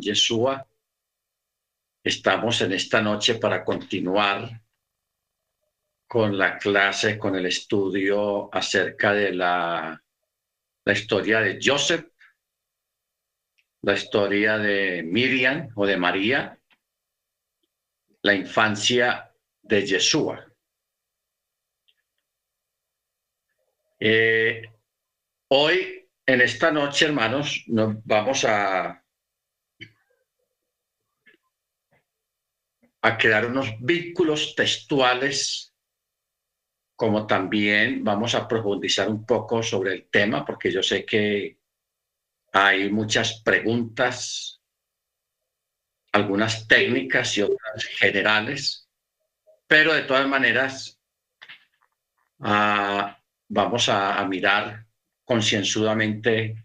Yeshua. Estamos en esta noche para continuar con la clase, con el estudio acerca de la, historia de Joseph, la historia de Miriam o de María, la infancia de Yeshua. Eh, hoy, en esta noche, hermanos, nos vamos a, a crear unos vínculos textuales, como también vamos a profundizar un poco sobre el tema, porque yo sé que hay muchas preguntas, algunas técnicas y otras generales, pero de todas maneras, uh, vamos a, mirar concienzudamente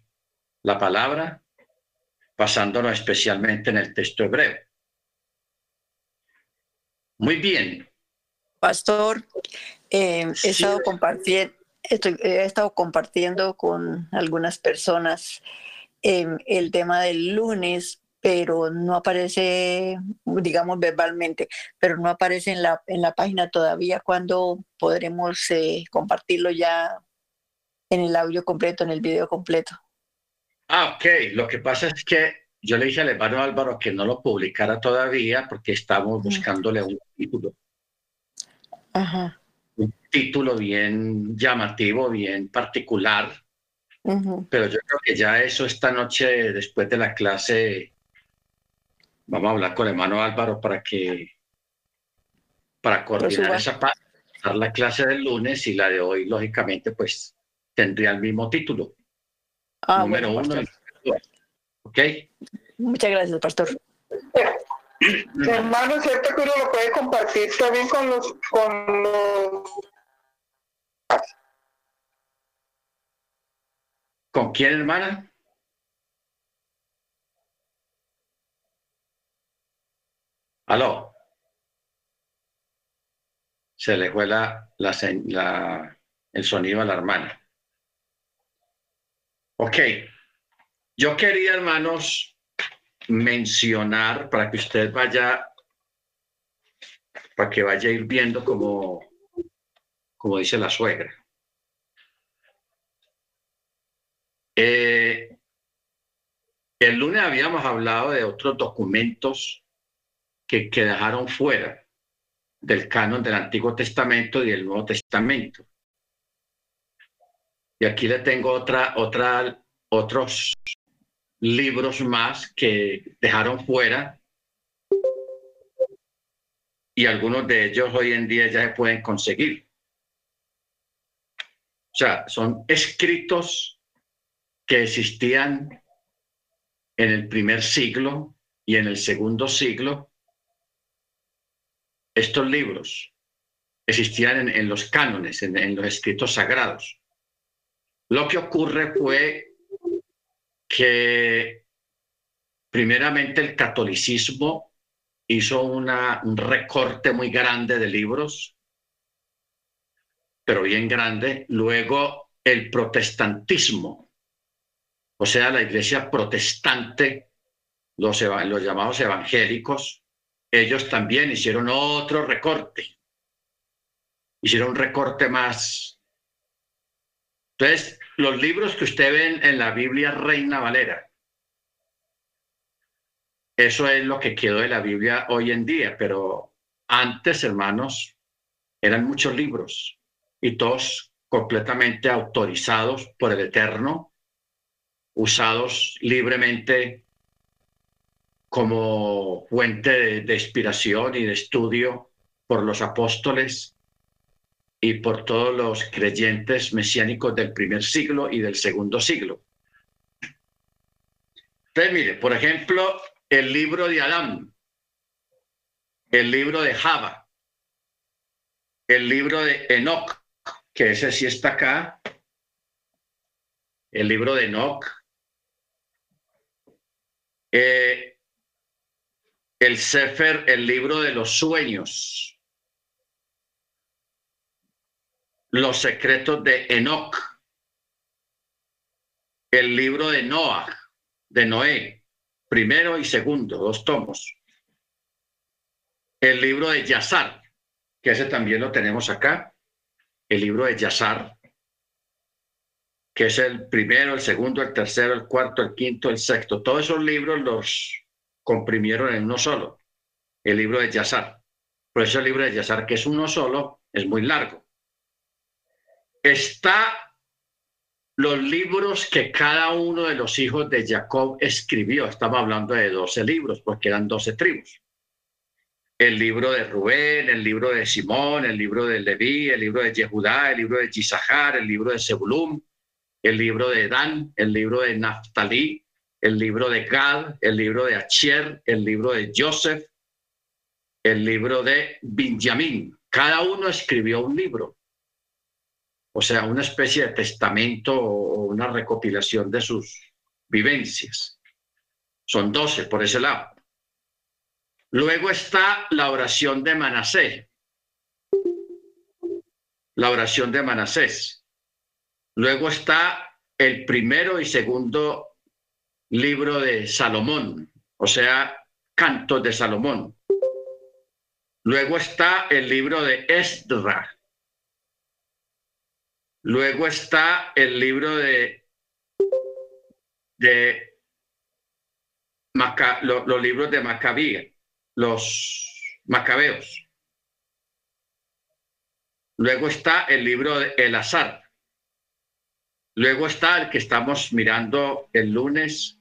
la palabra, basándonos especialmente en el texto hebreo. Muy bien. Pastor, eh, he, estado compartiendo, he estado compartiendo con algunas personas eh, el tema del lunes pero no aparece, digamos, verbalmente, pero no aparece en la, en la página todavía. cuando podremos eh, compartirlo ya en el audio completo, en el video completo? Ah, ok. Lo que pasa es que yo le dije al hermano Álvaro que no lo publicara todavía porque estamos buscándole un título. Ajá. Un título bien llamativo, bien particular. Pero yo creo que ya eso esta noche, después de la clase, Vamos a hablar con el hermano Álvaro para que, para coordinar esa parte, dar la clase del lunes y la de hoy, lógicamente, pues tendría el mismo título. Ah, Número uno. ¿Ok? Muchas gracias, pastor. hermano, cierto que uno lo puede compartir también con los, con los... ¿Con quién, hermana? Aló. Se le fue la, el sonido a la hermana. Ok. Yo quería, hermanos, mencionar para que usted vaya, para que vaya a ir viendo como, como dice la suegra. Eh, el lunes habíamos hablado de otros documentos que, dejaron fuera del canon del Antiguo Testamento y del Nuevo Testamento. Y aquí le tengo otra, otra, otros libros más que dejaron fuera y algunos de ellos hoy en día ya se pueden conseguir. O sea, son escritos que existían en el primer siglo y en el segundo siglo estos libros existían en, los cánones, en, los escritos sagrados. Lo que ocurre fue que primeramente el catolicismo hizo una, un recorte muy grande de libros, pero bien grande. Luego el protestantismo, o sea, la iglesia protestante, los, los llamados evangélicos, ellos también hicieron otro recorte. Hicieron un recorte más. Entonces, los libros que usted ven en la Biblia Reina Valera, eso es lo que quedó de la Biblia hoy en día, pero antes, hermanos, eran muchos libros y todos completamente autorizados por el Eterno, usados libremente como fuente de, inspiración y de estudio por los apóstoles y por todos los creyentes mesiánicos del primer siglo y del segundo siglo. Entonces, mire, por ejemplo, el libro de Adán, el libro de Java, el libro de Enoch, que ese sí está acá, el libro de Enoch, eh, el Sefer, el libro de los sueños, los secretos de Enoch, el libro de Noah, de Noé, primero y segundo, dos tomos. El libro de Yazar, que ese también lo tenemos acá, el libro de Yazar, que es el primero, el segundo, el tercero, el cuarto, el quinto, el sexto. Todos esos libros los comprimieron en uno solo, el libro de Yazar. Por eso el libro de Yazar, que es uno solo, es muy largo. Está los libros que cada uno de los hijos de Jacob escribió. Estamos hablando de 12 libros, porque eran 12 tribus. El libro de Rubén, el libro de Simón, el libro de Leví, el libro de Yehudá, el libro de Yisahar, el libro de Zebulum, el libro de Dan, el libro de Naftali, el libro de Gad, el libro de Achier, el libro de Joseph, el libro de Benjamín. Cada uno escribió un libro, o sea, una especie de testamento o una recopilación de sus vivencias. Son doce por ese lado. Luego está la oración de Manasés. La oración de Manasés. Luego está el primero y segundo libro de Salomón, o sea, cantos de Salomón. Luego está el libro de Esdra. Luego está el libro de, de los libros de Macabía, los Macabeos. Luego está el libro de El Azar. Luego está el que estamos mirando el lunes,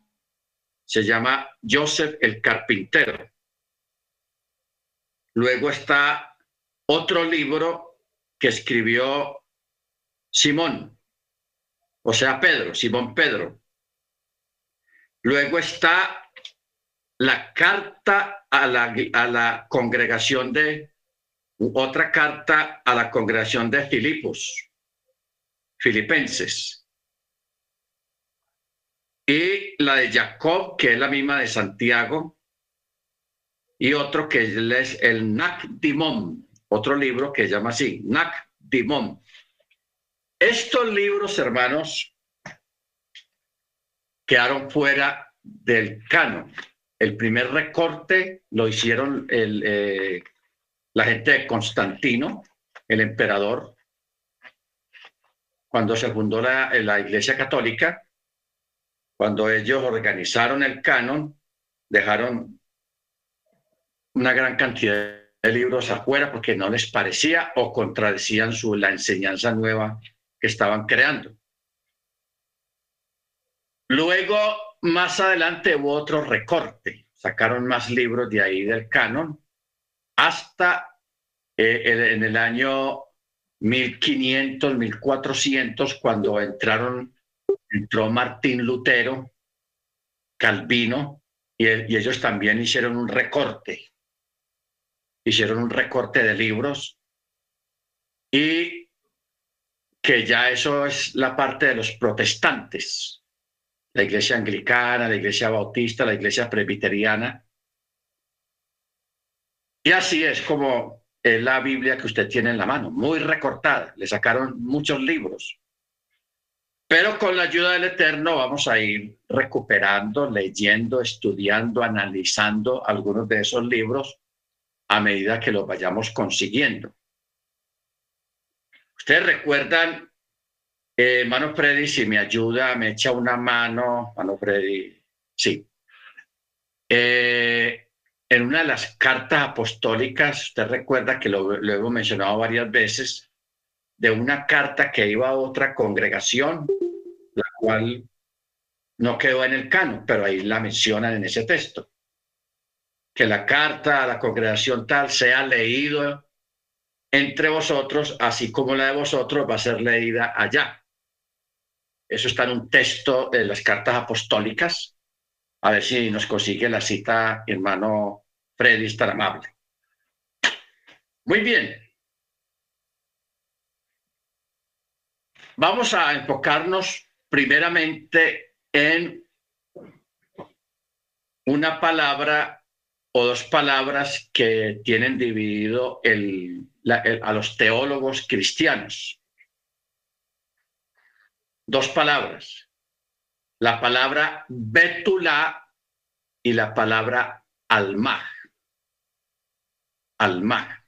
se llama Joseph el Carpintero. Luego está otro libro que escribió Simón, o sea, Pedro, Simón Pedro. Luego está la carta a la, a la congregación de, otra carta a la congregación de Filipos, filipenses. Y la de Jacob, que es la misma de Santiago, y otro que es el Nac Dimon, otro libro que se llama así, Nac Dimon. Estos libros, hermanos, quedaron fuera del canon. El primer recorte lo hicieron eh, la gente de Constantino, el emperador, cuando se fundó la, la Iglesia Católica, cuando ellos organizaron el canon, dejaron una gran cantidad de libros afuera porque no les parecía o contradecían su, la enseñanza nueva que estaban creando. Luego, más adelante hubo otro recorte, sacaron más libros de ahí del canon, hasta eh, en el año 1500, 1400, cuando entraron, entró Martín Lutero, Calvino, y, y ellos también hicieron un recorte, hicieron un recorte de libros. Y que ya eso es la parte de los protestantes, la iglesia anglicana, la iglesia bautista, la iglesia presbiteriana. Y así es como es la Biblia que usted tiene en la mano, muy recortada, le sacaron muchos libros. Pero con la ayuda del Eterno vamos a ir recuperando, leyendo, estudiando, analizando algunos de esos libros a medida que los vayamos consiguiendo. Ustedes recuerdan, eh, Mano Freddy, si me ayuda, me echa una mano, Mano Freddy, sí. Eh, en una de las cartas apostólicas, usted recuerda que lo, lo hemos mencionado varias veces, de una carta que iba a otra congregación, la cual no quedó en el canon, pero ahí la mencionan en ese texto. Que la carta a la congregación tal sea leído entre vosotros, así como la de vosotros va a ser leída allá. Eso está en un texto de las cartas apostólicas. A ver si nos consigue la cita, hermano Freddy, tan amable. Muy bien. Vamos a enfocarnos primeramente en una palabra o dos palabras que tienen dividido el, a los teólogos cristianos. Dos palabras. La palabra betula y la palabra almaj. Almaj.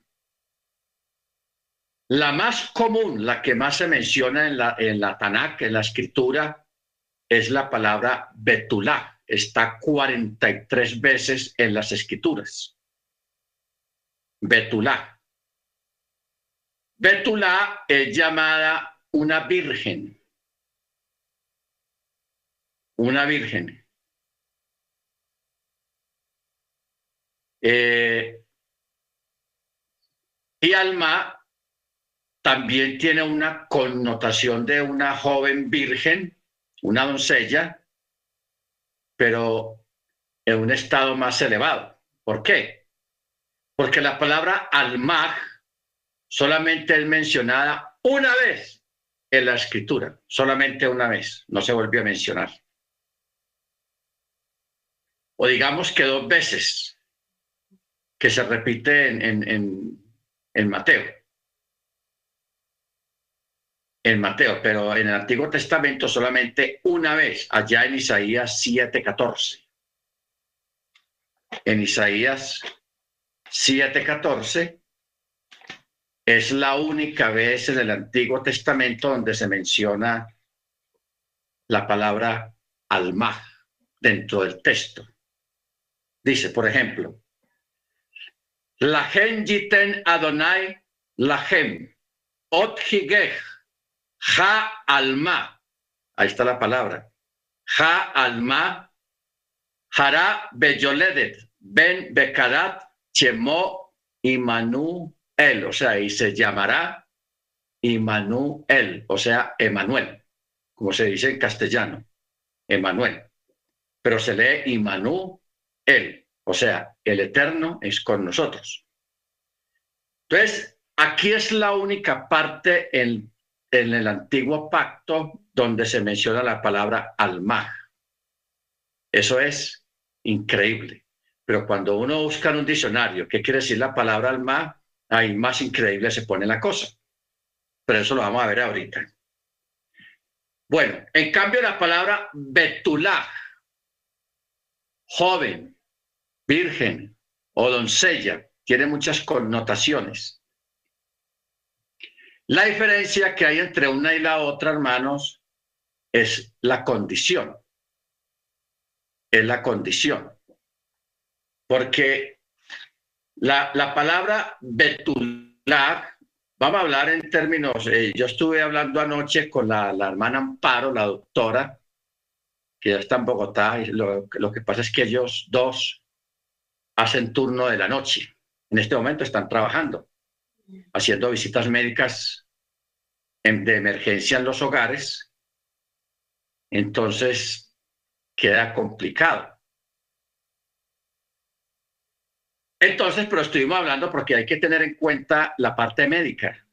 La más común, la que más se menciona en la, en la Tanakh, en la escritura, es la palabra betulá. Está 43 veces en las escrituras. Betulá. Betulá es llamada una virgen. Una virgen. Eh, y Alma también tiene una connotación de una joven virgen, una doncella, pero en un estado más elevado. ¿Por qué? Porque la palabra alma solamente es mencionada una vez en la escritura, solamente una vez, no se volvió a mencionar. O digamos que dos veces, que se repite en, en, Mateo. En Mateo, pero en el Antiguo Testamento solamente una vez, allá en Isaías 7:14. En Isaías 7:14 es la única vez en el Antiguo Testamento donde se menciona la palabra alma dentro del texto. Dice, por ejemplo, Lahem jiten Adonai Lahem. Ot higech. Ha alma. Ahí está la palabra. Ha alma. Hara beyoledet. Ben bekarat. Chemo el, O sea, y se llamará Immanuel. O sea, Emanuel. Como se dice en castellano. Emanuel. Pero se lee Immanuel. O sea, el Eterno es con nosotros. Entonces, aquí es la única parte en, el antiguo pacto donde se menciona la palabra alma. Eso es increíble. Pero cuando uno busca en un diccionario qué quiere decir la palabra alma, ahí más increíble se pone la cosa. Pero eso lo vamos a ver ahorita. Bueno, en cambio la palabra betulá, joven, virgen o doncella, tiene muchas connotaciones. La diferencia que hay entre una y la otra, hermanos, es la condición. Es la condición. Porque la, la palabra betular, vamos a hablar en términos, eh, yo estuve hablando anoche con la, la, hermana Amparo, la doctora, que ya está en Bogotá, y lo, lo que pasa es que ellos dos hacen turno de la noche. En este momento están trabajando, haciendo visitas médicas de emergencia en los hogares. Entonces, queda complicado. Entonces, pero estuvimos hablando porque hay que tener en cuenta la parte médica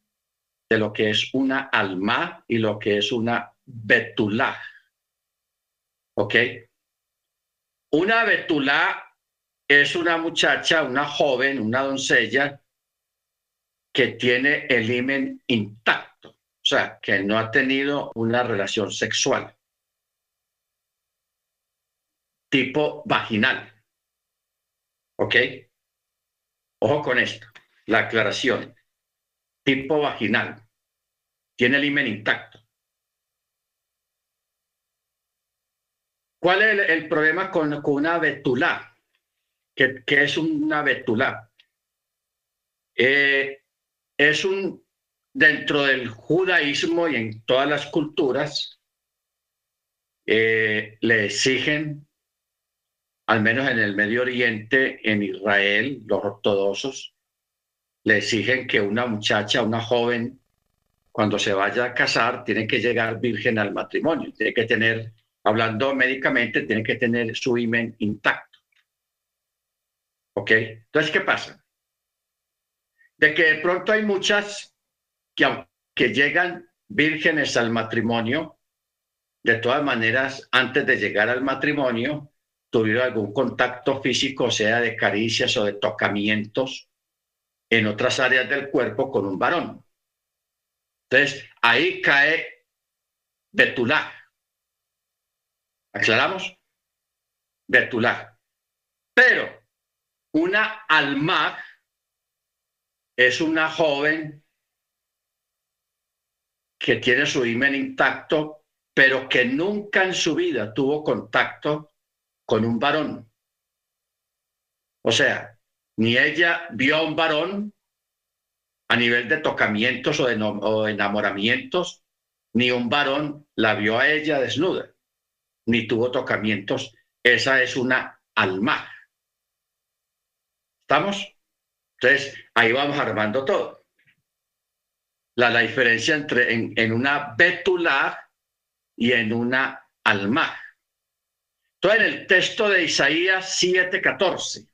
de lo que es una alma y lo que es una betulá. ¿Ok? Una betulá es una muchacha, una joven, una doncella que tiene el himen intacto, o sea, que no ha tenido una relación sexual tipo vaginal. ¿Ok? Ojo con esto, la aclaración. Tipo vaginal. Tiene el himen intacto. ¿Cuál es el, problema con, una betulá? que, es una betulá. Eh, es un, dentro del judaísmo y en todas las culturas, eh, le exigen, al menos en el Medio Oriente, en Israel, los ortodoxos, le exigen que una muchacha, una joven, cuando se vaya a casar, tiene que llegar virgen al matrimonio, tiene que tener, hablando médicamente, tiene que tener su imen intacto. ¿Ok? Entonces, ¿qué pasa? De que de pronto hay muchas que aunque llegan vírgenes al matrimonio, de todas maneras, antes de llegar al matrimonio, tuvieron algún contacto físico, sea de caricias o de tocamientos en otras áreas del cuerpo con un varón. Entonces, ahí cae Betulá. ¿Aclaramos? Betulá. Pero una alma es una joven que tiene su imen intacto, pero que nunca en su vida tuvo contacto con un varón. O sea, ni ella vio a un varón a nivel de tocamientos o, de enamoramientos, ni un varón la vio a ella desnuda, ni tuvo tocamientos. Esa es una alma. ¿Estamos? Entonces, ahí vamos armando todo. La, la diferencia entre en, una betulá y en una alma. Entonces, en el texto de Isaías 7:14,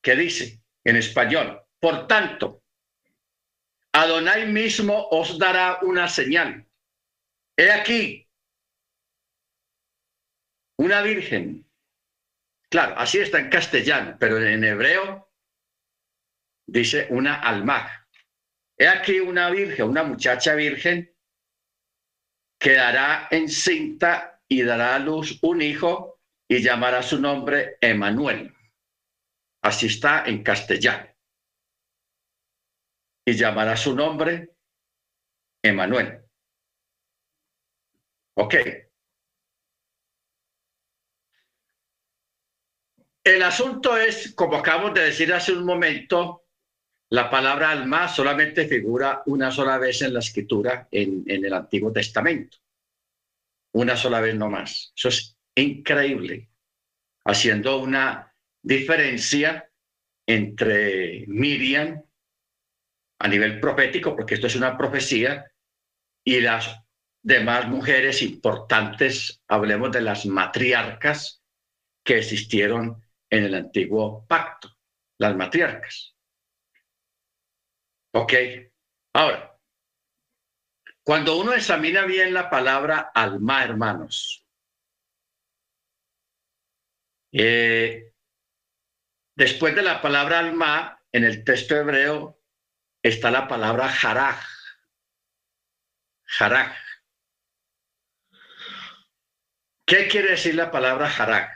que dice en español, por tanto, Adonai mismo os dará una señal. He aquí, una virgen. Claro, así está en castellano, pero en hebreo dice una alma. He aquí una virgen, una muchacha virgen, quedará encinta y dará a luz un hijo y llamará su nombre Emanuel. Así está en castellano y llamará su nombre Emanuel. Ok. El asunto es, como acabamos de decir hace un momento, la palabra alma solamente figura una sola vez en la escritura en, en el Antiguo Testamento. Una sola vez no más. Eso es increíble, haciendo una diferencia entre Miriam a nivel profético, porque esto es una profecía, y las demás mujeres importantes, hablemos de las matriarcas que existieron en el antiguo pacto, las matriarcas. Ok, ahora, cuando uno examina bien la palabra alma, hermanos, eh, después de la palabra alma, en el texto hebreo está la palabra jaraj. Jaraj. ¿Qué quiere decir la palabra jaraj?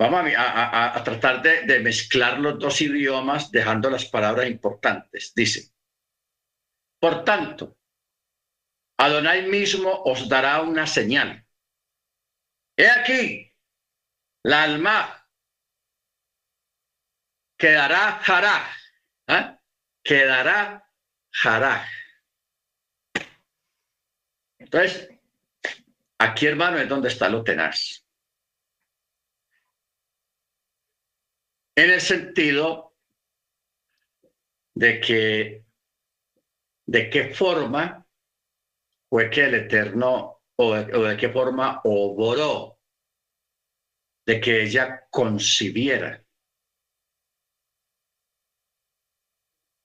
Vamos a, tratar de, mezclar los dos idiomas dejando las palabras importantes. Dice, por tanto, Adonai mismo os dará una señal. He aquí, la alma quedará jaraj. ¿eh? Quedará jaraj. Entonces, aquí hermano es donde está lo tenaz. En el sentido de que, de qué forma fue que el Eterno, o de, qué forma obró de que ella concibiera.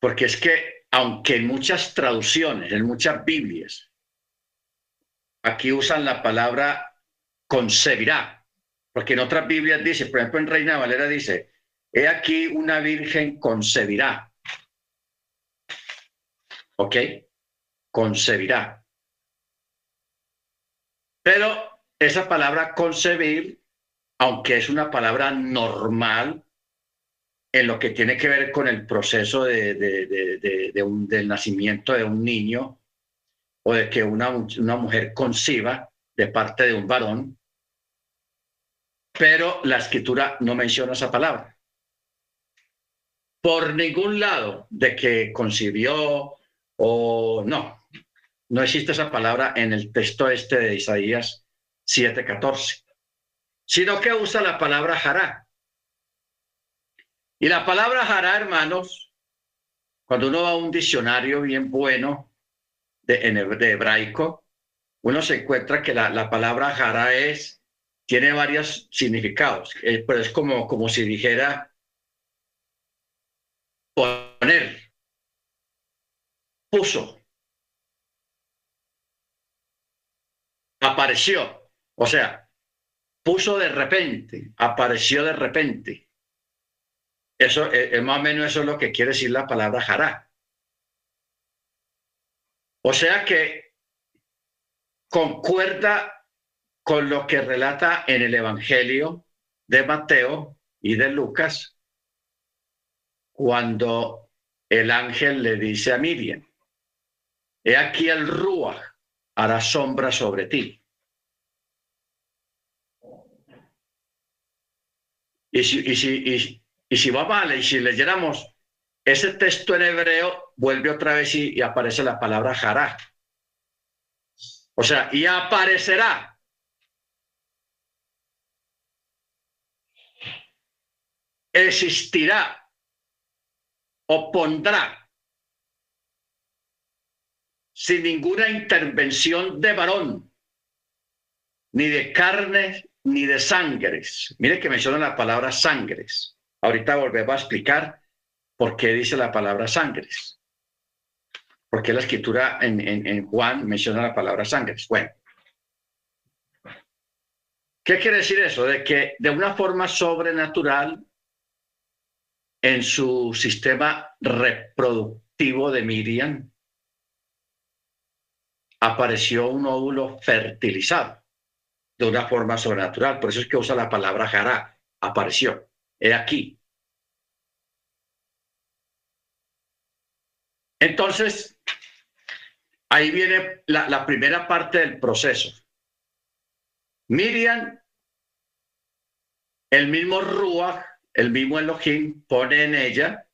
Porque es que, aunque en muchas traducciones, en muchas Biblias, aquí usan la palabra concebirá, porque en otras Biblias dice, por ejemplo en Reina Valera dice, he aquí una virgen concebirá. ¿Ok? Concebirá. Pero esa palabra concebir, aunque es una palabra normal en lo que tiene que ver con el proceso de, del nacimiento de un niño o de que una, una mujer conciba de parte de un varón, pero la escritura no menciona esa palabra. Por ningún lado de que concibió o no, no existe esa palabra en el texto este de Isaías 7:14, sino que usa la palabra hará. Y la palabra jara, hermanos, cuando uno va a un diccionario bien bueno de, de hebraico, uno se encuentra que la, palabra jara es, tiene varios significados, eh, pero es como, como si dijera poner, puso, apareció, o sea, puso de repente, apareció de repente. Eso es, eh, eh, más o menos eso es lo que quiere decir la palabra jará. O sea que concuerda con lo que relata en el Evangelio de Mateo y de Lucas, cuando el ángel le dice a Miriam, he aquí el Ruach hará sombra sobre ti. Y si, y si, y, si va mal, y si leyéramos ese texto en hebreo, vuelve otra vez y, y aparece la palabra jará. O sea, y aparecerá existirá o pondrá sin ninguna intervención de varón, ni de carne, ni de sangres. Mire que menciona la palabra sangres. Ahorita volvemos a explicar por qué dice la palabra sangres. Porque la escritura en Juan menciona la palabra sangres. Bueno. ¿Qué quiere decir eso? De que de una forma sobrenatural en su sistema reproductivo de Miriam apareció un óvulo fertilizado de una forma sobrenatural. Por eso es que usa la palabra jará, apareció. He aquí. Entonces, ahí viene la, la primera parte del proceso. Miriam, el mismo Ruach, el mismo Elohim pone en ella,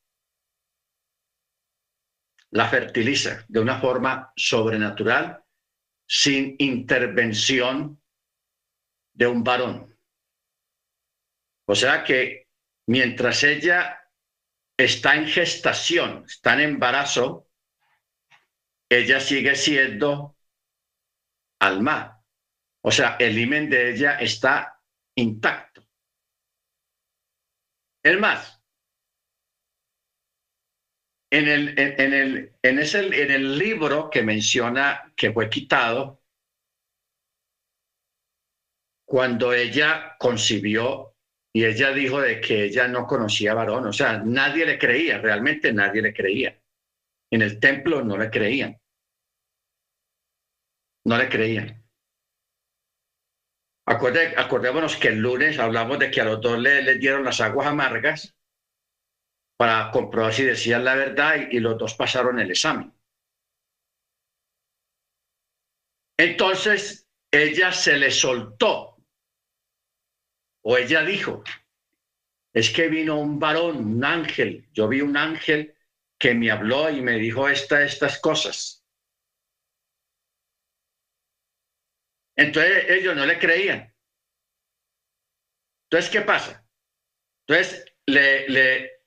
la fertiliza de una forma sobrenatural, sin intervención de un varón. O sea que mientras ella está en gestación, está en embarazo, ella sigue siendo alma. O sea, el imen de ella está intacto. Es más, en el, en, el, en, ese, en el libro que menciona que fue quitado, cuando ella concibió y ella dijo de que ella no conocía varón, o sea, nadie le creía, realmente nadie le creía. En el templo no le creían. No le creían acordémonos que el lunes hablamos de que a los dos le, dieron las aguas amargas para comprobar si decían la verdad y, y los dos pasaron el examen. Entonces ella se le soltó o ella dijo, es que vino un varón, un ángel, yo vi un ángel que me habló y me dijo esta, estas cosas. Entonces ellos no le creían. Entonces, ¿qué pasa? Entonces, le,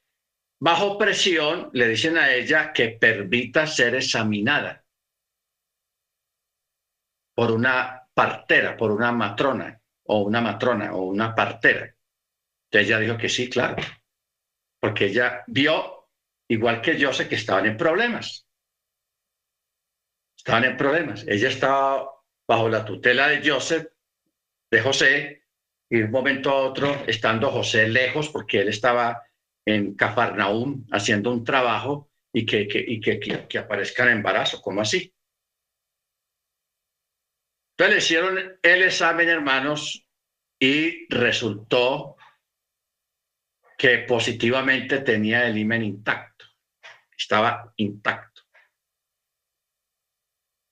bajo presión le dicen a ella que permita ser examinada por una partera, por una matrona, o una matrona, o una partera. Entonces ella dijo que sí, claro, porque ella vio, igual que yo, sé que estaban en problemas. Estaban en problemas. Ella estaba bajo la tutela de Joseph, de José, y de un momento a otro, estando José lejos, porque él estaba en Cafarnaúm haciendo un trabajo y que, y que, que, aparezca en embarazo, ¿cómo así? Entonces le hicieron el examen, hermanos, y resultó que positivamente tenía el imen intacto, estaba intacto.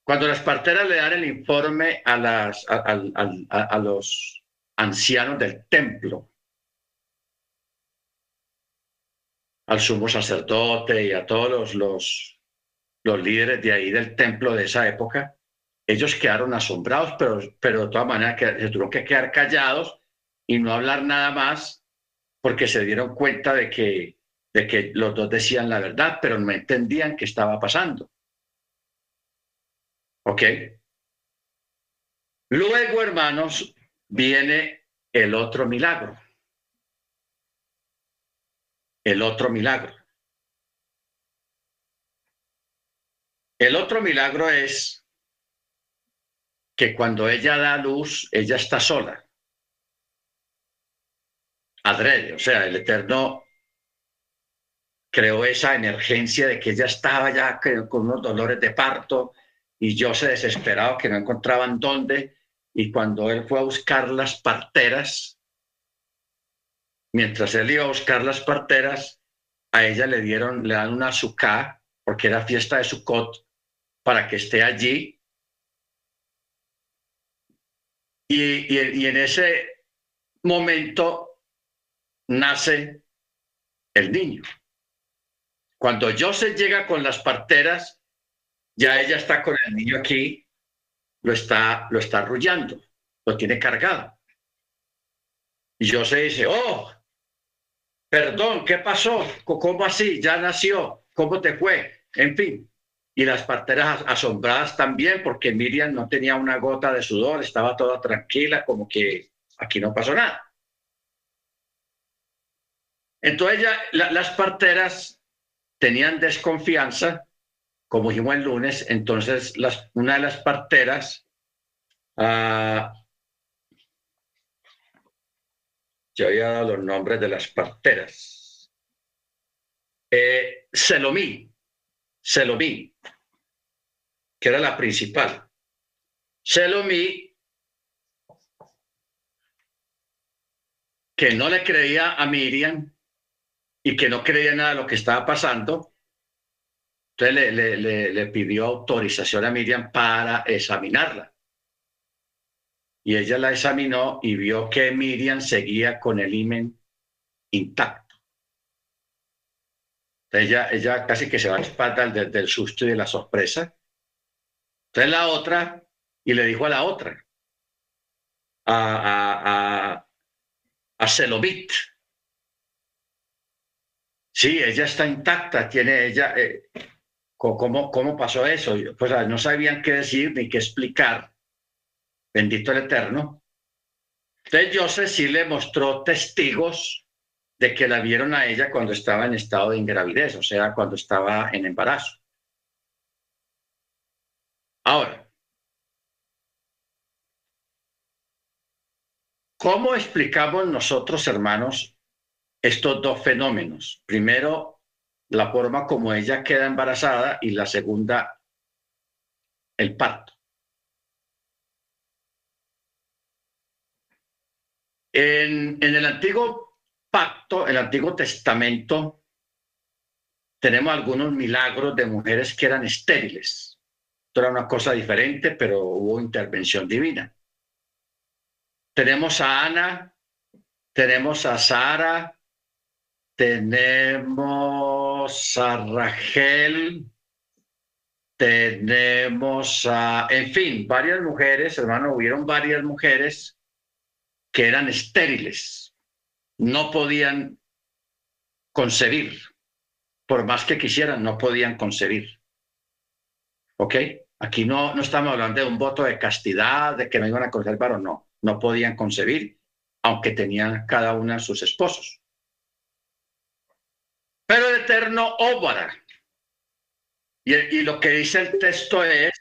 Cuando las parteras le dan el informe a, los ancianos del templo, al sumo sacerdote y a todos los, líderes de ahí del templo de esa época, ellos quedaron asombrados, pero, de todas maneras se tuvieron que quedar callados y no hablar nada más porque se dieron cuenta de que, de que los dos decían la verdad, pero no entendían qué estaba pasando. ¿Ok? Luego, hermanos, viene el otro milagro. El otro milagro. El otro milagro es que cuando ella da luz, ella está sola. Adrede, o sea, el Eterno creó esa emergencia de que ella estaba ya con unos dolores de parto, y yo se desesperado que no encontraban dónde y cuando él fue a buscar las parteras, mientras él iba a buscar las parteras, a ella le dieron, le dan una azúcar, porque era fiesta de Sukkot, para que esté allí. Y, y en ese momento nace el niño. Cuando Joseph llega con las parteras, ya ella está con el niño aquí, lo está, lo está arrullando, lo tiene cargado. Y Joseph dice, oh, perdón, ¿qué pasó? ¿Cómo así? Ya nació, ¿cómo te fue? En fin. Y las parteras asombradas también porque Miriam no tenía una gota de sudor, estaba toda tranquila, como que aquí no pasó nada. Entonces las parteras tenían desconfianza, como dijimos el lunes, entonces las, una de las parteras, uh, yo había dado los nombres de las parteras, eh, Selomí, Selomí, que era la principal. Selomí, que no le creía a Miriam, y que no creía nada de lo que estaba pasando. Entonces le, pidió autorización a Miriam para examinarla. Y ella la examinó y vio que Miriam seguía con el imen intacto. Ella, ella casi que se va a espalda desde el susto y de la sorpresa. Entonces la otra, y le dijo a la otra, a, a, a, a Sí, ella está intacta, tiene ella, eh, ¿cómo, ¿cómo pasó eso? Pues no sabían qué decir ni qué explicar. Bendito el Eterno. Entonces Joseph sí le mostró testigos de que la vieron a ella cuando estaba en estado de ingravidez, o sea, cuando estaba en embarazo. Ahora, ¿cómo explicamos nosotros, hermanos, estos dos fenómenos. Primero, la forma como ella queda embarazada y la segunda, el parto. En, el antiguo pacto, el antiguo testamento, tenemos algunos milagros de mujeres que eran estériles. Esto era una cosa diferente, pero hubo intervención divina. Tenemos a Ana, tenemos a Sara, tenemos a Rachel, tenemos a, en fin, varias mujeres, hermano, hubieron varias mujeres que eran estériles, no podían concebir, por más que quisieran, no podían concebir. ¿Ok? Aquí no, no estamos hablando de un voto de castidad, de que no iban a conservar o no, no podían concebir, aunque tenían cada una sus esposos. Pero el Eterno obra. Y, lo que dice el texto es,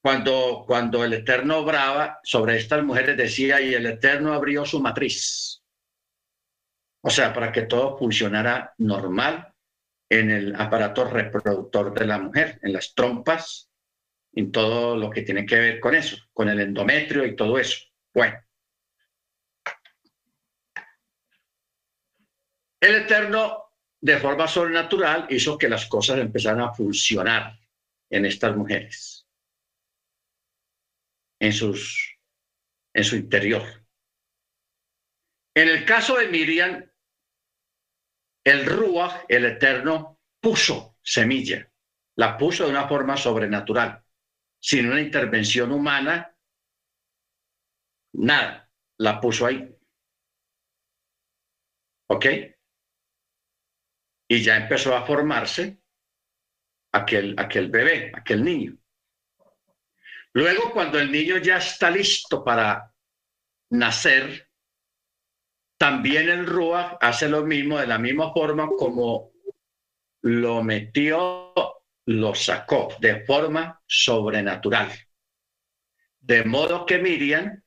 cuando, cuando el Eterno obraba sobre estas mujeres, decía, y el Eterno abrió su matriz. O sea, para que todo funcionara normal en el aparato reproductor de la mujer, en las trompas, en todo lo que tiene que ver con eso, con el endometrio y todo eso. Bueno. El Eterno de forma sobrenatural hizo que las cosas empezaran a funcionar en estas mujeres, en, sus, en su interior. En el caso de Miriam, el Ruach, el Eterno, puso semilla, la puso de una forma sobrenatural, sin una intervención humana, nada, la puso ahí. ¿Ok? Y ya empezó a formarse aquel, aquel bebé, aquel niño. Luego, cuando el niño ya está listo para nacer, también el Rúa hace lo mismo, de la misma forma como lo metió, lo sacó de forma sobrenatural. De modo que Miriam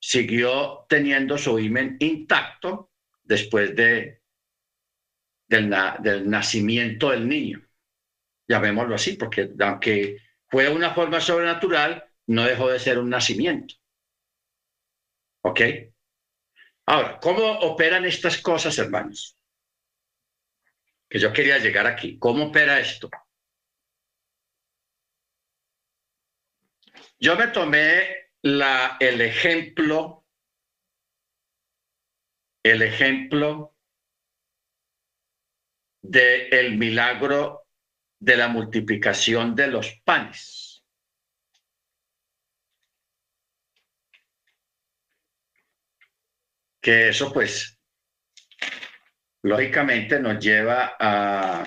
siguió teniendo su himen intacto después de del, nacimiento del niño. Llamémoslo así, porque aunque fue una forma sobrenatural, no dejó de ser un nacimiento. ¿Ok? Ahora, ¿cómo operan estas cosas, hermanos? Que yo quería llegar aquí. ¿Cómo opera esto? Yo me tomé la, el ejemplo, el ejemplo del milagro de la multiplicación de los panes. Que eso pues lógicamente nos lleva a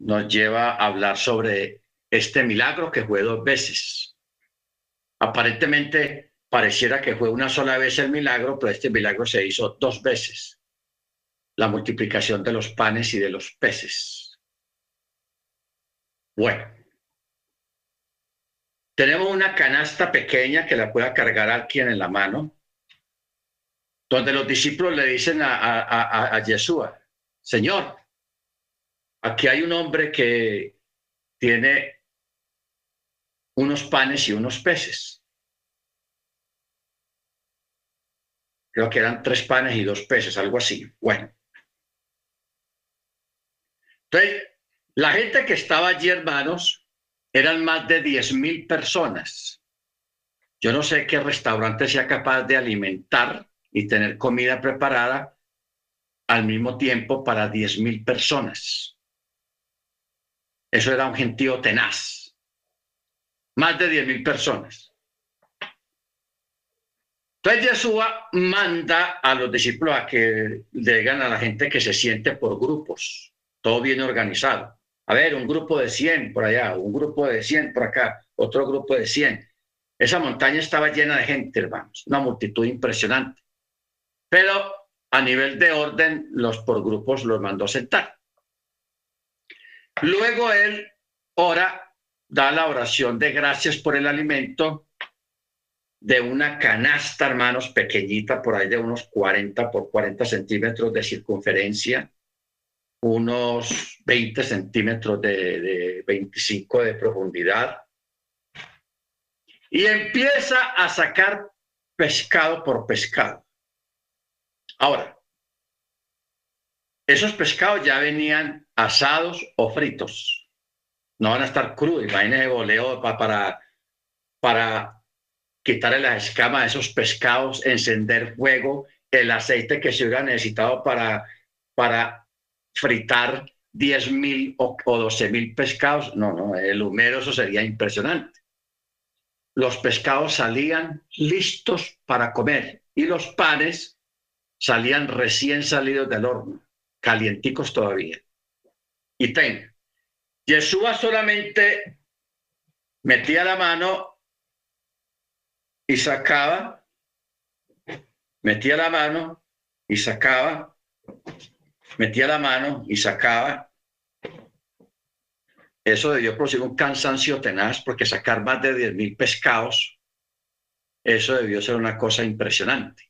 nos lleva a hablar sobre este milagro que fue dos veces. Aparentemente pareciera que fue una sola vez el milagro, pero este milagro se hizo dos veces. La multiplicación de los panes y de los peces. Bueno, tenemos una canasta pequeña que la pueda cargar alguien en la mano, donde los discípulos le dicen a, a, a Señor, Aquí hay un hombre que tiene unos panes y unos peces. Creo que eran tres panes y dos peces, algo así. Bueno. Entonces, la gente que estaba allí, hermanos, eran más de diez mil personas. Yo no sé qué restaurante sea capaz de alimentar y tener comida preparada al mismo tiempo para diez mil personas. Eso era un gentío tenaz. Más de 10.000 personas. Entonces Yeshua manda a los discípulos a que digan a la gente que se siente por grupos, todo bien organizado. A ver, un grupo de 100 por allá, un grupo de 100 por acá, otro grupo de 100. Esa montaña estaba llena de gente, hermanos, una multitud impresionante. Pero a nivel de orden, los por grupos los mandó sentar. Luego él ora, da la oración de gracias por el alimento de una canasta, hermanos, pequeñita, por ahí de unos 40 por 40 centímetros de circunferencia, unos 20 centímetros de, de 25 de profundidad, y empieza a sacar pescado por pescado. Ahora, esos pescados ya venían asados o fritos. No van a estar crudos. Imagínense voleo para, para, para quitarle las escamas a esos pescados, encender fuego, el aceite que se hubiera necesitado para, para fritar 10 mil o, o 12 mil pescados. No, no, el humero, eso sería impresionante. Los pescados salían listos para comer y los panes salían recién salidos del horno calienticos todavía. Y ten, Yeshua solamente metía la mano y sacaba, metía la mano y sacaba, metía la mano y sacaba. Eso debió producir un cansancio tenaz porque sacar más de 10 mil pescados, eso debió ser una cosa impresionante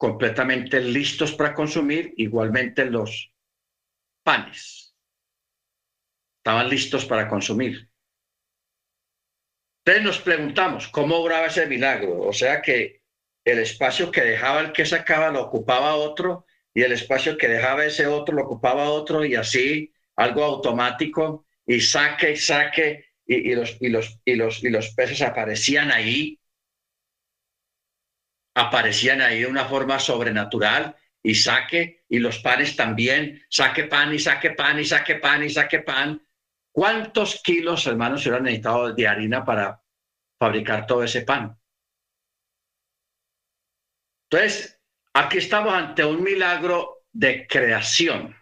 completamente listos para consumir, igualmente los panes. Estaban listos para consumir. Entonces nos preguntamos, ¿cómo obraba ese milagro? O sea que el espacio que dejaba el que sacaba lo ocupaba otro y el espacio que dejaba ese otro lo ocupaba otro y así algo automático y saque, saque y, y los, y, los, y, los, y los peces aparecían ahí aparecían ahí de una forma sobrenatural y saque, y los panes también, saque pan y saque pan y saque pan y saque pan. ¿Cuántos kilos, hermanos, se hubieran necesitado de harina para fabricar todo ese pan? Entonces, aquí estamos ante un milagro de creación,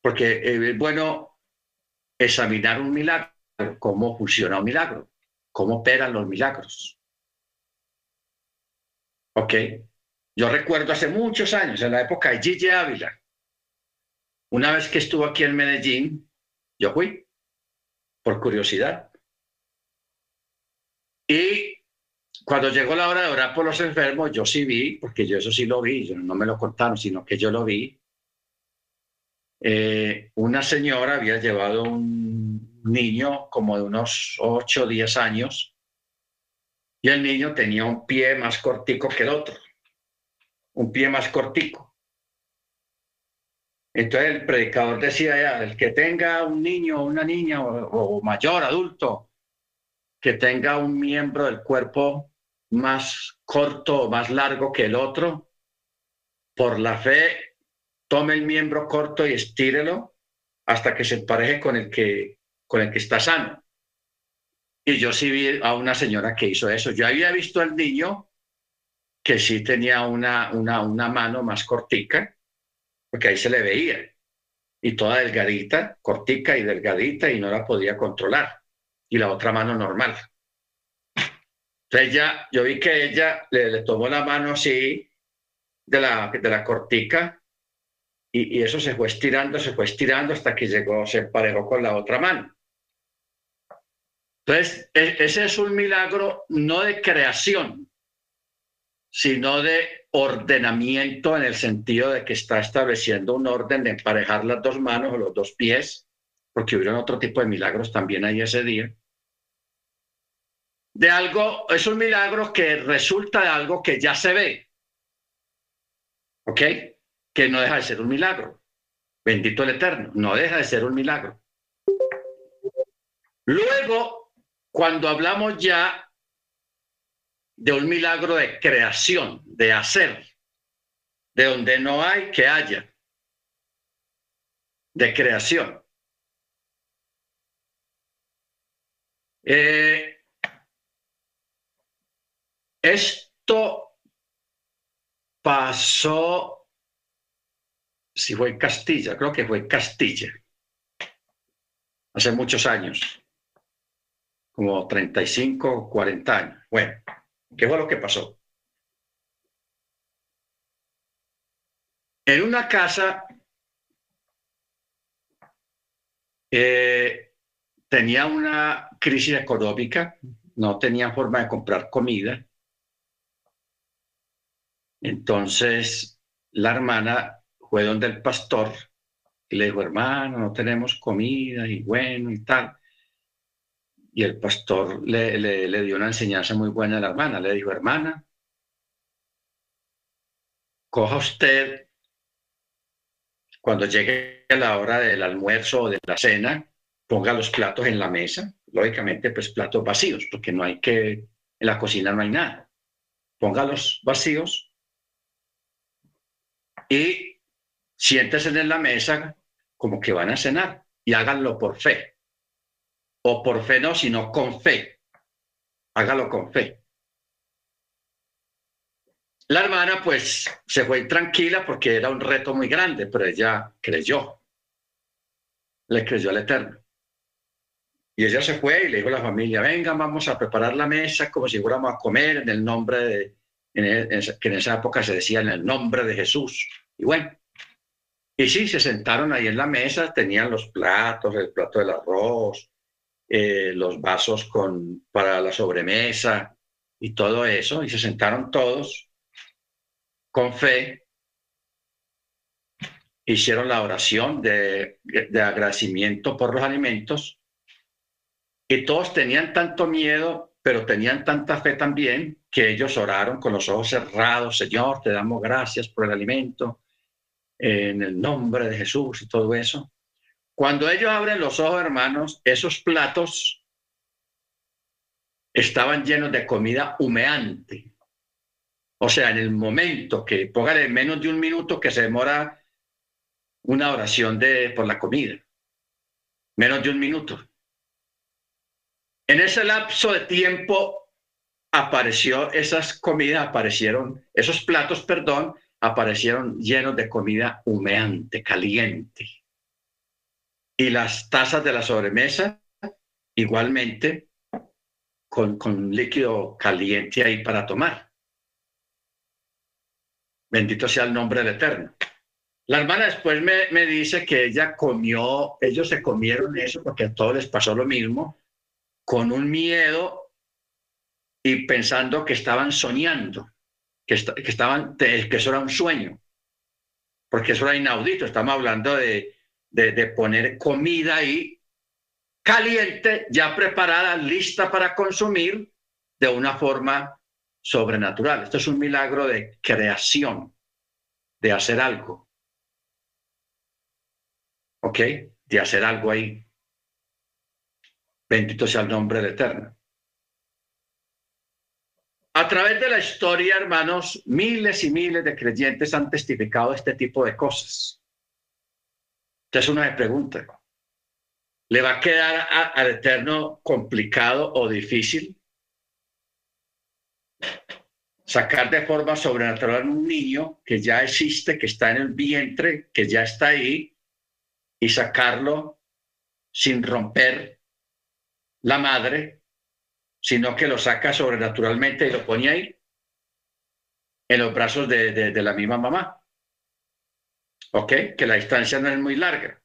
porque es bueno examinar un milagro, cómo funciona un milagro, cómo operan los milagros. Ok. Yo recuerdo hace muchos años, en la época de Gigi Ávila, una vez que estuvo aquí en Medellín, yo fui por curiosidad. Y cuando llegó la hora de orar por los enfermos, yo sí vi, porque yo eso sí lo vi, no me lo contaron, sino que yo lo vi. Eh, una señora había llevado un niño como de unos 8 o 10 años y el niño tenía un pie más cortico que el otro, un pie más cortico. Entonces el predicador decía ya, el que tenga un niño o una niña o, mayor, adulto, que tenga un miembro del cuerpo más corto o más largo que el otro, por la fe, tome el miembro corto y estírelo hasta que se empareje con el que, con el que está sano. Y yo sí vi a una señora que hizo eso. Yo había visto al niño que sí tenía una, una, una mano más cortica, porque ahí se le veía, y toda delgadita, cortica y delgadita, y no la podía controlar. Y la otra mano normal. Entonces ella, yo vi que ella le, tomó la mano así de la, de la cortica y, y, eso se fue estirando, se fue estirando hasta que llegó, se emparejó con la otra mano. Entonces, e, ese es un milagro no de creación, sino de ordenamiento en el sentido de que está estableciendo un orden de emparejar las dos manos o los dos pies, porque hubieron otro tipo de milagros también ahí ese día. De algo, es un milagro que resulta de algo que ya se ve, ¿ok? Que no deja de ser un milagro. Bendito el Eterno, no deja de ser un milagro. Luego, cuando hablamos ya de un milagro de creación, de hacer, de donde no hay que haya, de creación. Eh, esto pasó, si fue en Castilla, creo que fue en Castilla, hace muchos años como 35, 40 años. Bueno, ¿qué fue lo que pasó? En una casa eh, tenía una crisis económica, no tenía forma de comprar comida. Entonces la hermana fue donde el pastor y le dijo, hermano, no tenemos comida y bueno y tal y el pastor le, le, dio una enseñanza muy buena a la hermana. Le dijo, hermana, coja usted cuando llegue la hora del almuerzo o de la cena, ponga los platos en la mesa, lógicamente pues platos vacíos, porque no hay que, en la cocina no hay nada. Póngalos vacíos y siéntese en la mesa como que van a cenar y háganlo por fe o por fe no, sino con fe. Hágalo con fe. La hermana pues se fue tranquila porque era un reto muy grande, pero ella creyó. Le creyó al Eterno. Y ella se fue y le dijo a la familia, venga, vamos a preparar la mesa como si fuéramos a comer en el nombre de, e, que en esa época se decía en el nombre de Jesús. Y bueno, y sí, se sentaron ahí en la mesa, tenían los platos, el plato del arroz, eh, los vasos con, para la sobremesa y todo eso, y se sentaron todos con fe, hicieron la oración de, de agradecimiento por los alimentos, y todos tenían tanto miedo, pero tenían tanta fe también, que ellos oraron con los ojos cerrados, Señor, te damos gracias por el alimento, en el nombre de Jesús y todo eso. Cuando ellos abren los ojos, hermanos, esos platos estaban llenos de comida humeante. O sea, en el momento que, póngale menos de un minuto que se demora una oración de, por la comida. Menos de un minuto. En ese lapso de tiempo apareció esas comidas, aparecieron, esos platos, perdón, aparecieron llenos de comida humeante, caliente y las tazas de la sobremesa igualmente con, con líquido caliente ahí para tomar. Bendito sea el nombre del Eterno. La hermana después me, me, dice que ella comió, ellos se comieron eso porque a todos les pasó lo mismo, con un miedo y pensando que estaban soñando, que, que, estaban, que eso era un sueño, porque eso era inaudito. Estamos hablando de, de, poner comida ahí caliente, ya preparada, lista para consumir de una forma sobrenatural. Esto es un milagro de creación, de hacer algo. ¿Ok? De hacer algo ahí. Bendito sea el nombre del Eterno. A través de la historia, hermanos, miles y miles de creyentes han testificado este tipo de cosas. Entonces uno me pregunta, ¿le va a quedar al Eterno complicado o difícil sacar de forma sobrenatural un niño que ya existe, que está en el vientre, que ya está ahí, y sacarlo sin romper la madre, sino que lo saca sobrenaturalmente y lo pone ahí, en los brazos de, la misma mamá. ¿Ok? Que la distancia no es muy larga.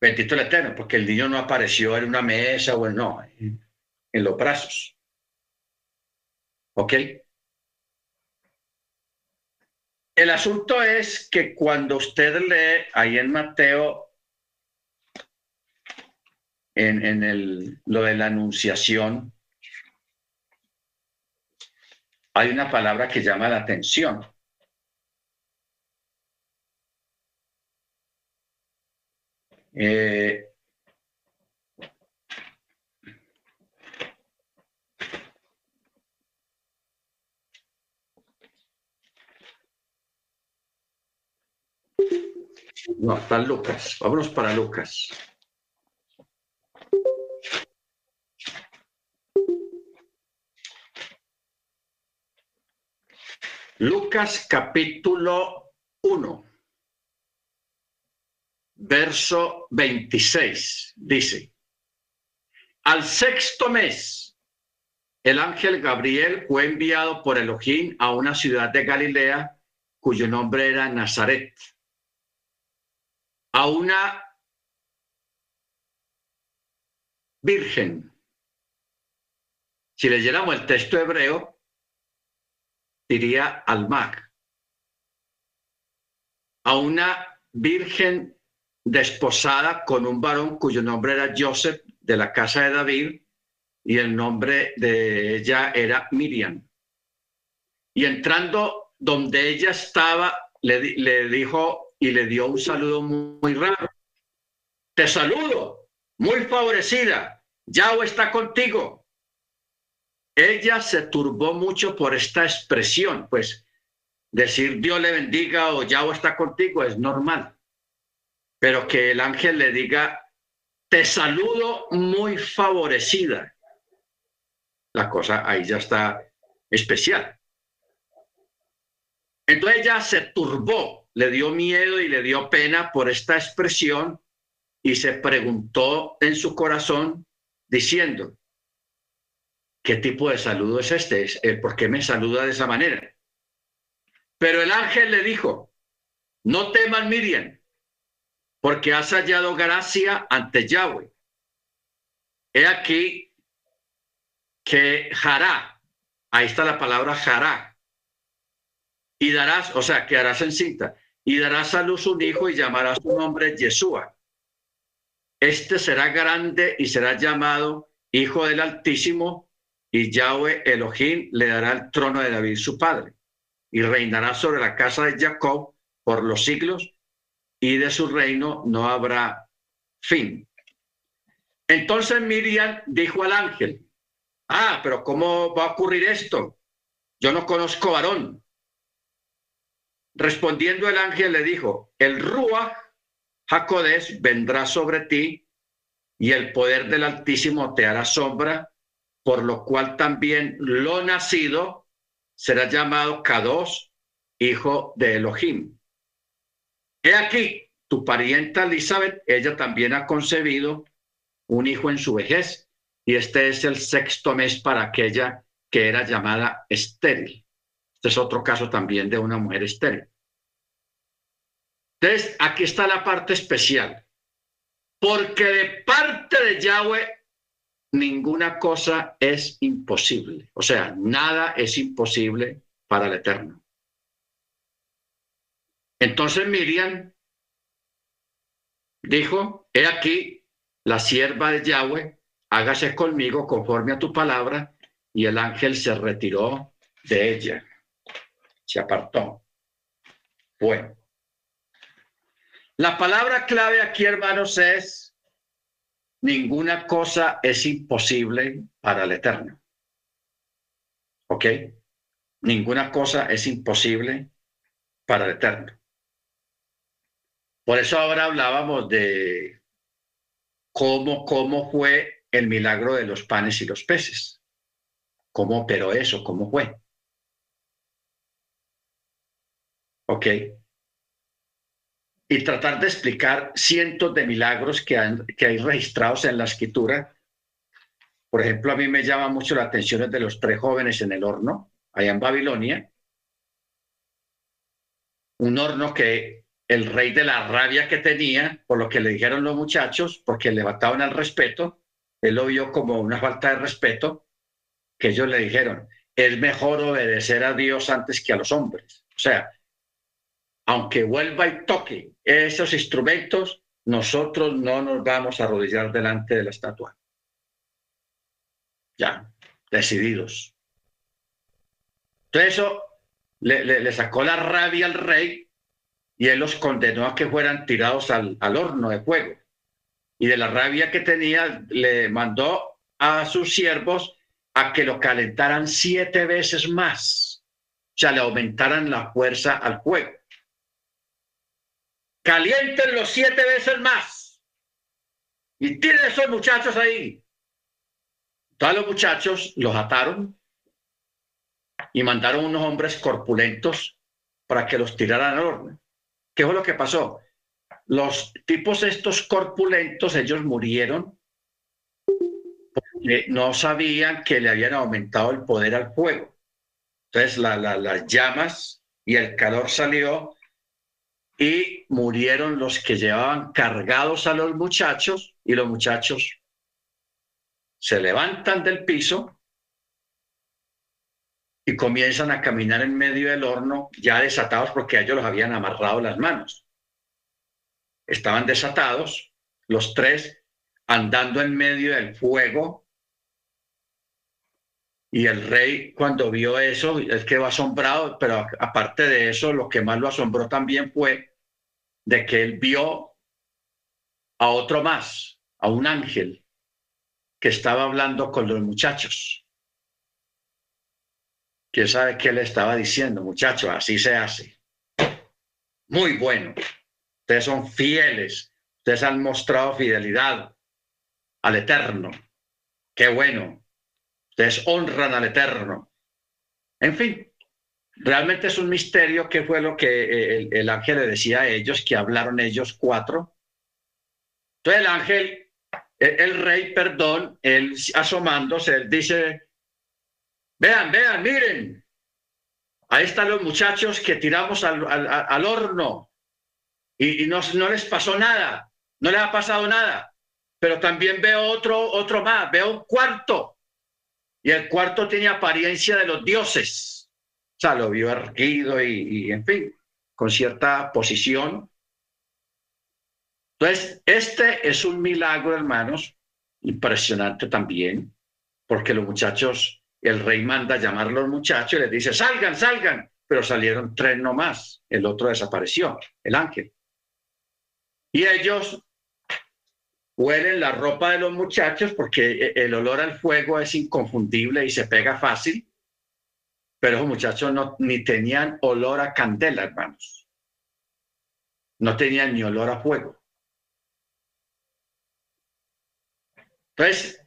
Bendito el Eterno, porque el niño no apareció en una mesa o en, no, en los brazos. ¿Ok? El asunto es que cuando usted lee ahí en Mateo, en, en el, lo de la anunciación, hay una palabra que llama la atención. Eh, No, está Lucas. Vámonos para Lucas. Lucas capítulo 1, verso 26, dice, al sexto mes, el ángel Gabriel fue enviado por Elohim a una ciudad de Galilea cuyo nombre era Nazaret a una virgen. Si leyéramos el texto hebreo, diría Almac. A una virgen desposada con un varón cuyo nombre era Joseph de la casa de David y el nombre de ella era Miriam. Y entrando donde ella estaba, le, dijo y le dio un saludo muy, raro. Te saludo, muy favorecida. Yahweh está contigo. Ella se turbó mucho por esta expresión, pues decir Dios le bendiga o Yahweh está contigo es normal. Pero que el ángel le diga, te saludo muy favorecida. La cosa ahí ya está especial. Entonces ella se turbó le dio miedo y le dio pena por esta expresión y se preguntó en su corazón diciendo, ¿qué tipo de saludo es este? ¿Por qué me saluda de esa manera? Pero el ángel le dijo, no temas Miriam, porque has hallado gracia ante Yahweh. He aquí que Jará, ahí está la palabra Jará, y darás, o sea, que harás encinta, y darás a luz un hijo y llamará su nombre Yeshua. Este será grande y será llamado Hijo del Altísimo, y Yahweh Elohim le dará el trono de David su padre, y reinará sobre la casa de Jacob por los siglos, y de su reino no habrá fin. Entonces Miriam dijo al ángel, ah, pero ¿cómo va a ocurrir esto? Yo no conozco varón. Respondiendo el ángel le dijo, el Ruach Jacodes vendrá sobre ti y el poder del Altísimo te hará sombra, por lo cual también lo nacido será llamado Kados, hijo de Elohim. He aquí, tu parienta Elizabeth, ella también ha concebido un hijo en su vejez, y este es el sexto mes para aquella que era llamada estéril. Este es otro caso también de una mujer estéril. Entonces, aquí está la parte especial. Porque de parte de Yahweh ninguna cosa es imposible. O sea, nada es imposible para el Eterno. Entonces Miriam dijo, he aquí la sierva de Yahweh, hágase conmigo conforme a tu palabra, y el ángel se retiró de ella, se apartó. Bueno, la palabra clave aquí, hermanos, es ninguna cosa es imposible para el Eterno. ¿Ok? Ninguna cosa es imposible para el Eterno. Por eso ahora hablábamos de cómo, cómo fue el milagro de los panes y los peces. ¿Cómo operó eso? ¿Cómo fue? ¿Ok? Y tratar de explicar cientos de milagros que, que hay registrados en la escritura. Por ejemplo, a mí me llama mucho la atención de los tres jóvenes en el horno, allá en Babilonia. Un horno que el rey de la rabia que tenía, por lo que le dijeron los muchachos, porque le mataban el respeto, él lo vio como una falta de respeto, que ellos le dijeron, es mejor obedecer a Dios antes que a los hombres. O sea, aunque vuelva y toque esos instrumentos, nosotros no nos vamos a arrodillar delante de la estatua. Ya, decididos. Entonces eso le sacó la rabia al rey y él los condenó a que fueran tirados al, horno de fuego. Y de la rabia que tenía, le mandó a sus siervos a que lo calentaran siete veces más, o sea, le aumentaran la fuerza al fuego. los siete veces más y tienen esos muchachos ahí. Todos los muchachos los ataron y mandaron unos hombres corpulentos para que los tiraran al horno. ¿Qué fue lo que pasó? Los tipos estos corpulentos, ellos murieron porque no sabían que le habían aumentado el poder al fuego. Entonces las llamas y el calor salió y murieron los que llevaban cargados a los muchachos y los muchachos se levantan del piso y comienzan a caminar en medio del horno ya desatados porque ellos los habían amarrado las manos. Estaban desatados, los tres andando en medio del fuego. Y el rey cuando vio eso, es quedó asombrado, pero aparte de eso, lo que más lo asombró también fue de que él vio a otro más, a un ángel que estaba hablando con los muchachos. ¿Quién sabe qué le estaba diciendo, muchachos? Así se hace. Muy bueno. Ustedes son fieles. Ustedes han mostrado fidelidad al Eterno. Qué bueno. Ustedes honran al Eterno. En fin, realmente es un misterio qué fue lo que eh, el, el ángel le decía a ellos, que hablaron ellos cuatro. Entonces el ángel, el, el rey, perdón, él asomándose, él dice, Vean, vean, miren. Ahí están los muchachos que tiramos al, horno y, no, les pasó nada, no les ha pasado nada. Pero también veo otro, otro más, veo un cuarto. Y el cuarto tenía apariencia de los dioses. O sea, lo vio erguido y, y en fin, con cierta posición. Entonces, este es un milagro, hermanos, impresionante también, porque los muchachos el rey manda llamar a los muchachos y les dice, salgan, salgan, pero salieron tres nomás, el otro desapareció, el ángel. Y ellos huelen la ropa de los muchachos porque el olor al fuego es inconfundible y se pega fácil, pero los muchachos no, ni tenían olor a candela, hermanos. No tenían ni olor a fuego. Entonces,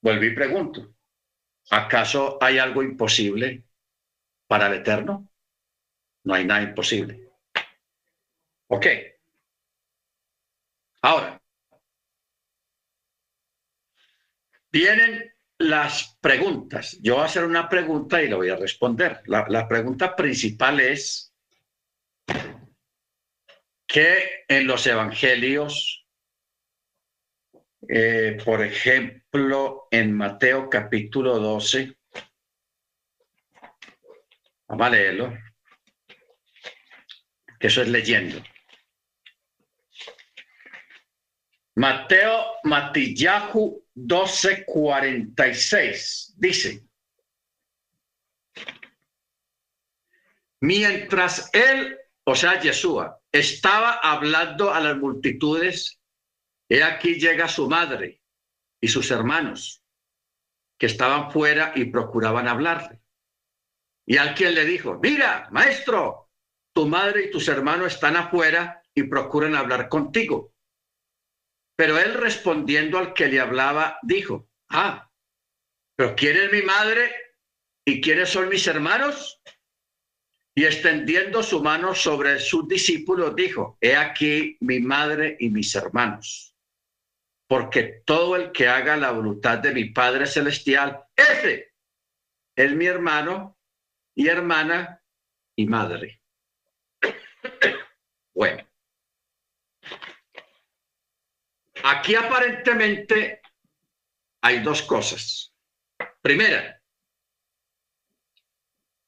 volví y pregunto, ¿Acaso hay algo imposible para el Eterno? No hay nada imposible. Ok. Ahora, vienen las preguntas. Yo voy a hacer una pregunta y lo voy a responder. La, la pregunta principal es que en los evangelios eh, por ejemplo, en Mateo capítulo 12. Vamos a leerlo. Que eso es leyendo. Mateo Matillahu 12:46 dice, mientras él, o sea, Yeshua, estaba hablando a las multitudes, he aquí llega su madre y sus hermanos, que estaban fuera y procuraban hablarle. Y alguien le dijo, mira, maestro, tu madre y tus hermanos están afuera y procuran hablar contigo. Pero él respondiendo al que le hablaba, dijo, ah, pero ¿quién es mi madre y quiénes son mis hermanos? Y extendiendo su mano sobre sus discípulos, dijo, he aquí mi madre y mis hermanos. Porque todo el que haga la voluntad de mi Padre Celestial, ese es mi hermano y hermana y madre. Bueno, aquí aparentemente hay dos cosas. Primera,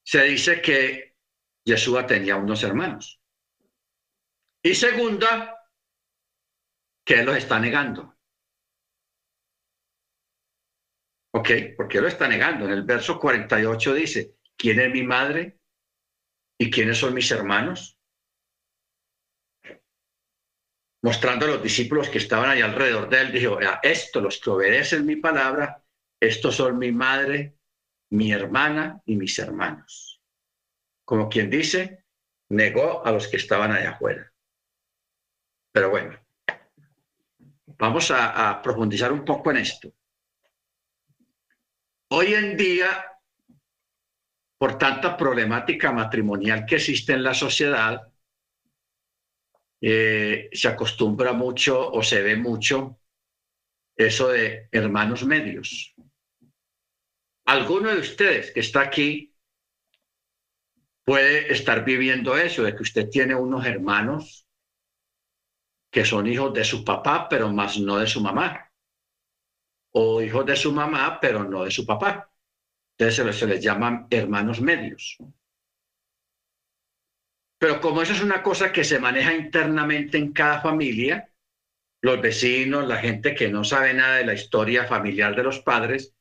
se dice que Yeshua tenía unos hermanos. Y segunda, que él los está negando. ¿Ok? ¿Por qué lo está negando? En el verso 48 dice, ¿quién es mi madre? ¿Y quiénes son mis hermanos? Mostrando a los discípulos que estaban ahí alrededor de él, dijo, esto, los que obedecen mi palabra, estos son mi madre, mi hermana y mis hermanos como quien dice, negó a los que estaban allá afuera. Pero bueno, vamos a, profundizar un poco en esto. Hoy en día, por tanta problemática matrimonial que existe en la sociedad, eh, se acostumbra mucho o se ve mucho eso de hermanos medios. Alguno de ustedes que está aquí puede estar viviendo eso, de que usted tiene unos hermanos que son hijos de su papá, pero más no de su mamá, o hijos de su mamá, pero no de su papá. Entonces se les, llaman hermanos medios. Pero como eso es una cosa que se maneja internamente en cada familia, los vecinos, la gente que no sabe nada de la historia familiar de los padres,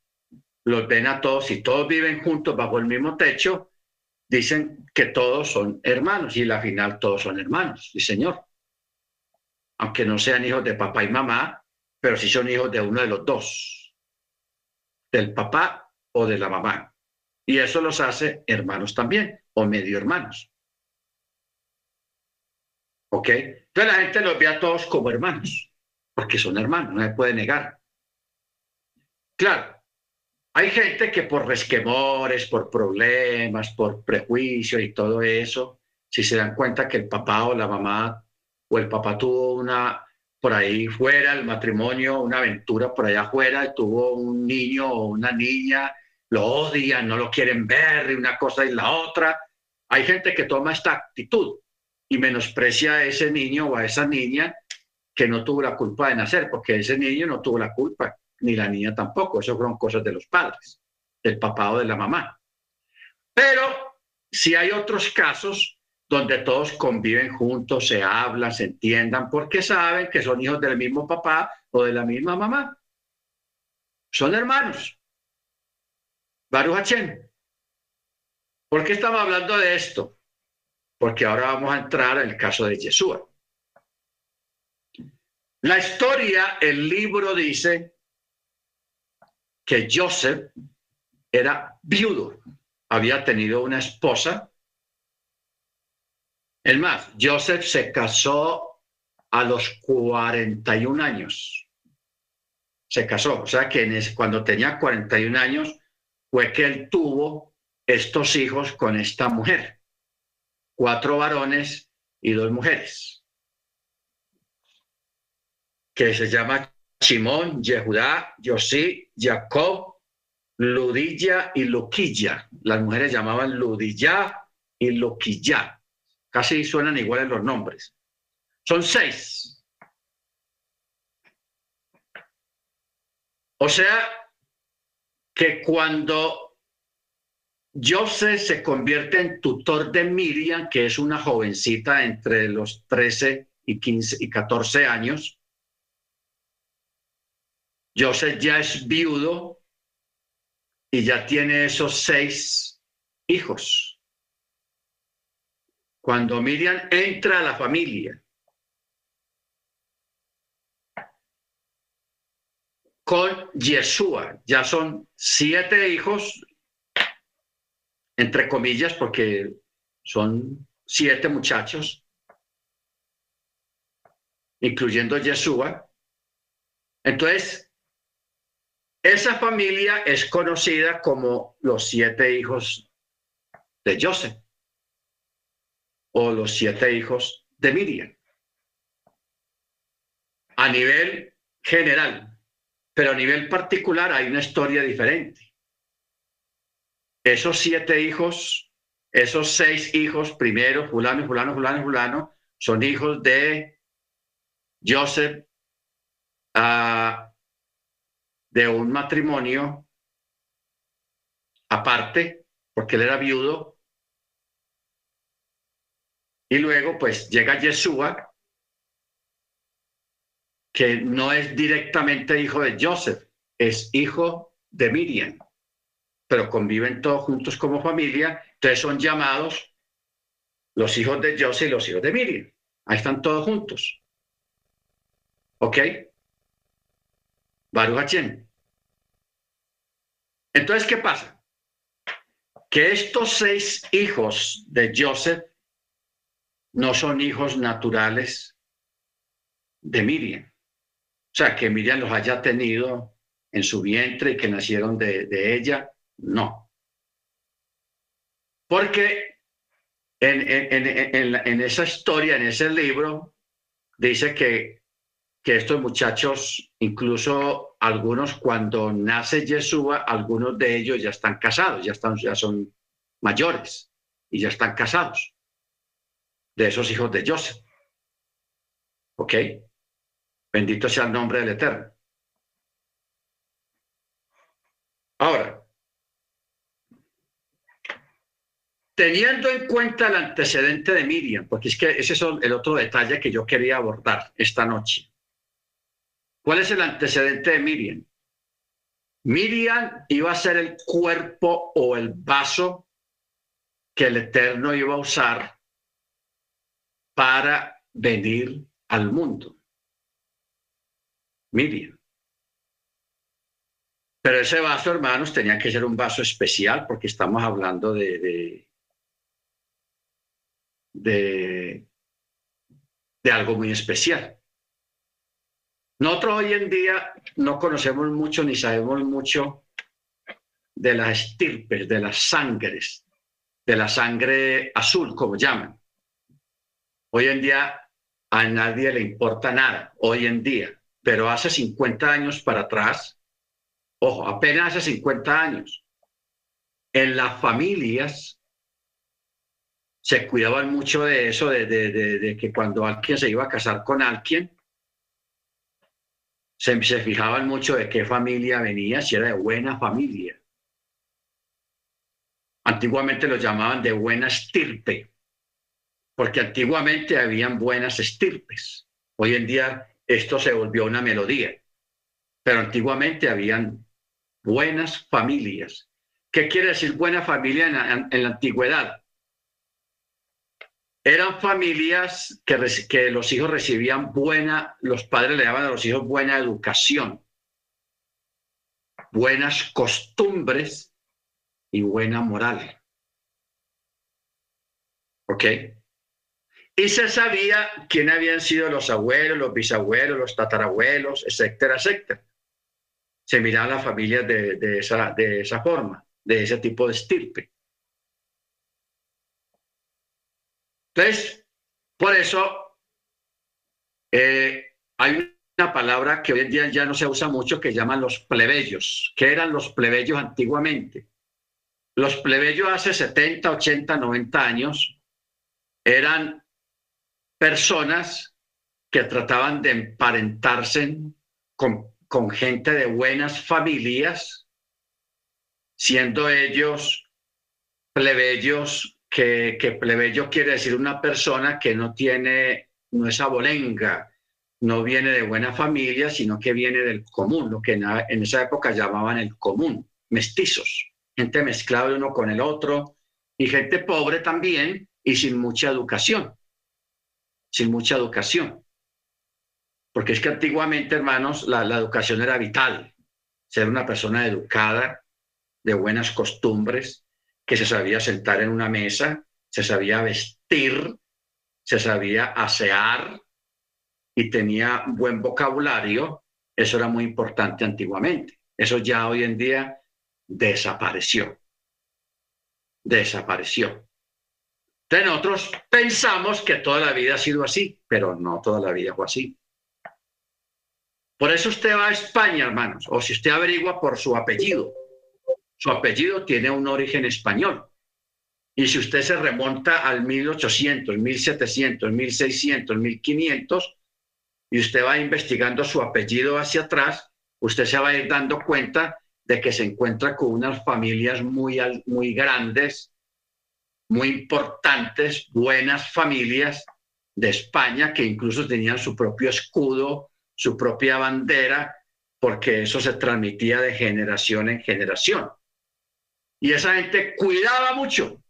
los ven a todos y todos viven juntos bajo el mismo techo, dicen que todos son hermanos y la final todos son hermanos, sí señor. Aunque no sean hijos de papá y mamá, pero sí son hijos de uno de los dos, del papá o de la mamá. Y eso los hace hermanos también, o medio hermanos. ¿Ok? Entonces la gente los ve a todos como hermanos, porque son hermanos, no se puede negar. Claro, hay gente que por resquemores, por problemas, por prejuicios y todo eso, si se dan cuenta que el papá o la mamá o el papá tuvo una por ahí fuera, el matrimonio, una aventura por allá afuera, tuvo un niño o una niña, lo odian, no lo quieren ver, y una cosa y la otra. Hay gente que toma esta actitud y menosprecia a ese niño o a esa niña que no tuvo la culpa de nacer, porque ese niño no tuvo la culpa ni la niña tampoco. Eso fueron cosas de los padres, del papá o de la mamá. Pero si hay otros casos donde todos conviven juntos, se hablan, se entiendan, porque saben que son hijos del mismo papá o de la misma mamá. Son hermanos. Baruch ¿Por qué estamos hablando de esto? Porque ahora vamos a entrar en el caso de Yeshua. La historia, el libro dice que Joseph era viudo, había tenido una esposa. Es más, Joseph se casó a los 41 años. Se casó, o sea que cuando tenía 41 años fue que él tuvo estos hijos con esta mujer, cuatro varones y dos mujeres, que se llama Simón, Yehudá, Yosí, Jacob, Ludilla y Luquilla. Las mujeres llamaban Ludilla y Luquilla. Casi suenan iguales los nombres. Son seis. O sea, que cuando Joseph se convierte en tutor de Miriam, que es una jovencita entre los 13 y 15 y 14 años, Joseph ya es viudo y ya tiene esos seis hijos. Cuando Miriam entra a la familia, con Yeshua, ya son siete hijos, entre comillas, porque son siete muchachos, incluyendo Yeshua. Entonces, esa familia es conocida como los siete hijos de Joseph o los siete hijos de Miriam. A nivel general, pero a nivel particular hay una historia diferente. Esos siete hijos, esos seis hijos, primero, fulano, fulano, fulano, fulano, son hijos de Joseph, uh, de un matrimonio aparte, porque él era viudo. Y luego, pues llega Yeshua, que no es directamente hijo de Joseph, es hijo de Miriam, pero conviven todos juntos como familia, entonces son llamados los hijos de Joseph y los hijos de Miriam. Ahí están todos juntos. ¿Ok? Baruch entonces, ¿qué pasa? Que estos seis hijos de Joseph no son hijos naturales de Miriam. O sea, que Miriam los haya tenido en su vientre y que nacieron de, ella, no. Porque en, esa historia, en ese libro, dice que, que estos muchachos, incluso algunos cuando nace Yeshua, algunos de ellos ya están casados, ya, están, ya son mayores y ya están casados, de esos hijos de Joseph. ¿Ok? Bendito sea el nombre del Eterno. Ahora, teniendo en cuenta el antecedente de Miriam, porque es que ese es el otro detalle que yo quería abordar esta noche. ¿Cuál es el antecedente de Miriam? Miriam iba a ser el cuerpo o el vaso que el Eterno iba a usar para venir al mundo. Miriam. Pero ese vaso, hermanos, tenía que ser un vaso especial porque estamos hablando de, de, de, de algo muy especial. Nosotros hoy en día no conocemos mucho ni sabemos mucho de las estirpes, de las sangres, de la sangre azul, como llaman. Hoy en día a nadie le importa nada, hoy en día, pero hace 50 años para atrás, ojo, apenas hace 50 años, en las familias se cuidaban mucho de eso, de, que cuando alguien se iba a casar con alguien, se, fijaban mucho de qué familia venía, si era de buena familia. Antiguamente lo llamaban de buena estirpe, porque antiguamente habían buenas estirpes. Hoy en día esto se volvió una melodía, pero antiguamente habían buenas familias. ¿Qué quiere decir buena familia en la antigüedad? Eran familias que, que los hijos recibían buena, los padres le daban a los hijos buena educación, buenas costumbres y buena moral. ¿Ok? Y se sabía quién habían sido los abuelos, los bisabuelos, los tatarabuelos, etcétera, etcétera. Se miraban las familias de, esa, de esa forma, de ese tipo de estirpe. Entonces, por eso eh, hay una palabra que hoy en día ya no se usa mucho que llaman los plebeyos. ¿Qué eran los plebeyos antiguamente? Los plebeyos hace 70, 80, 90 años eran personas que trataban de emparentarse con, gente de buenas familias, siendo ellos plebeyos, que, que plebeyo quiere decir una persona que no tiene, no es abolenga, no viene de buena familia, sino que viene del común, lo que en, esa época llamaban el común, mestizos, gente mezclada uno con el otro, y gente pobre también y sin mucha educación, sin mucha educación. Porque es que antiguamente, hermanos, la, la educación era vital, ser una persona educada, de buenas costumbres, que se sabía sentar en una mesa, se sabía vestir, se sabía asear, y tenía buen vocabulario, eso era muy importante antiguamente. Eso ya hoy en día desapareció. Desapareció. Entonces nosotros pensamos que toda la vida ha sido así, pero no toda la vida fue así. Por eso usted va a España, hermanos, o si usted averigua por su apellido. Su apellido tiene un origen español. Y si usted se remonta al 1800, 1700, 1600, 1500, y usted va investigando su apellido hacia atrás, usted se va a ir dando cuenta de que se encuentra con unas familias muy, muy grandes, muy importantes, buenas familias de España que incluso tenían su propio escudo, su propia bandera, porque eso se transmitía de generación en generación. Y esa gente cuidaba mucho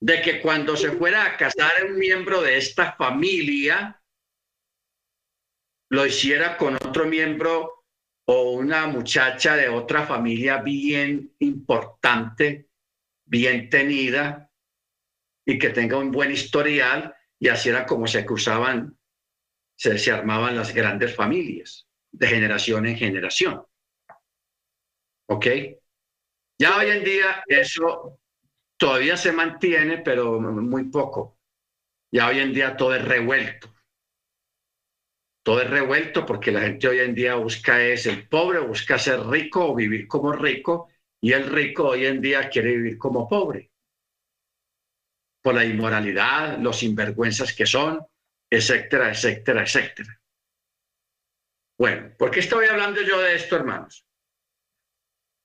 de que cuando se fuera a casar un miembro de esta familia, lo hiciera con otro miembro o una muchacha de otra familia bien importante, bien tenida y que tenga un buen historial y así era como se cruzaban, se, se armaban las grandes familias de generación en generación. ¿Ok? Ya hoy en día eso todavía se mantiene, pero muy poco. Ya hoy en día todo es revuelto todo es revuelto porque la gente hoy en día busca es el pobre, busca ser rico o vivir como rico y el rico hoy en día quiere vivir como pobre. Por la inmoralidad, los sinvergüenzas que son, etcétera, etcétera, etcétera. Bueno, ¿por qué estoy hablando yo de esto, hermanos?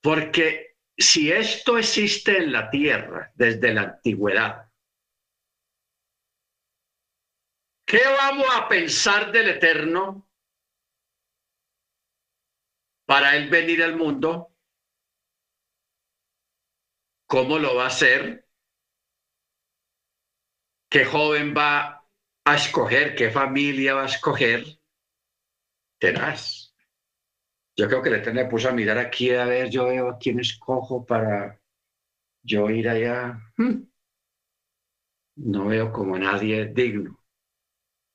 Porque si esto existe en la tierra desde la antigüedad, ¿Qué vamos a pensar del Eterno para Él venir al mundo? ¿Cómo lo va a hacer? ¿Qué joven va a escoger? ¿Qué familia va a escoger? Tenaz. Yo creo que el Eterno me puso a mirar aquí a ver, yo veo a quién escojo para yo ir allá. Hmm. No veo como nadie digno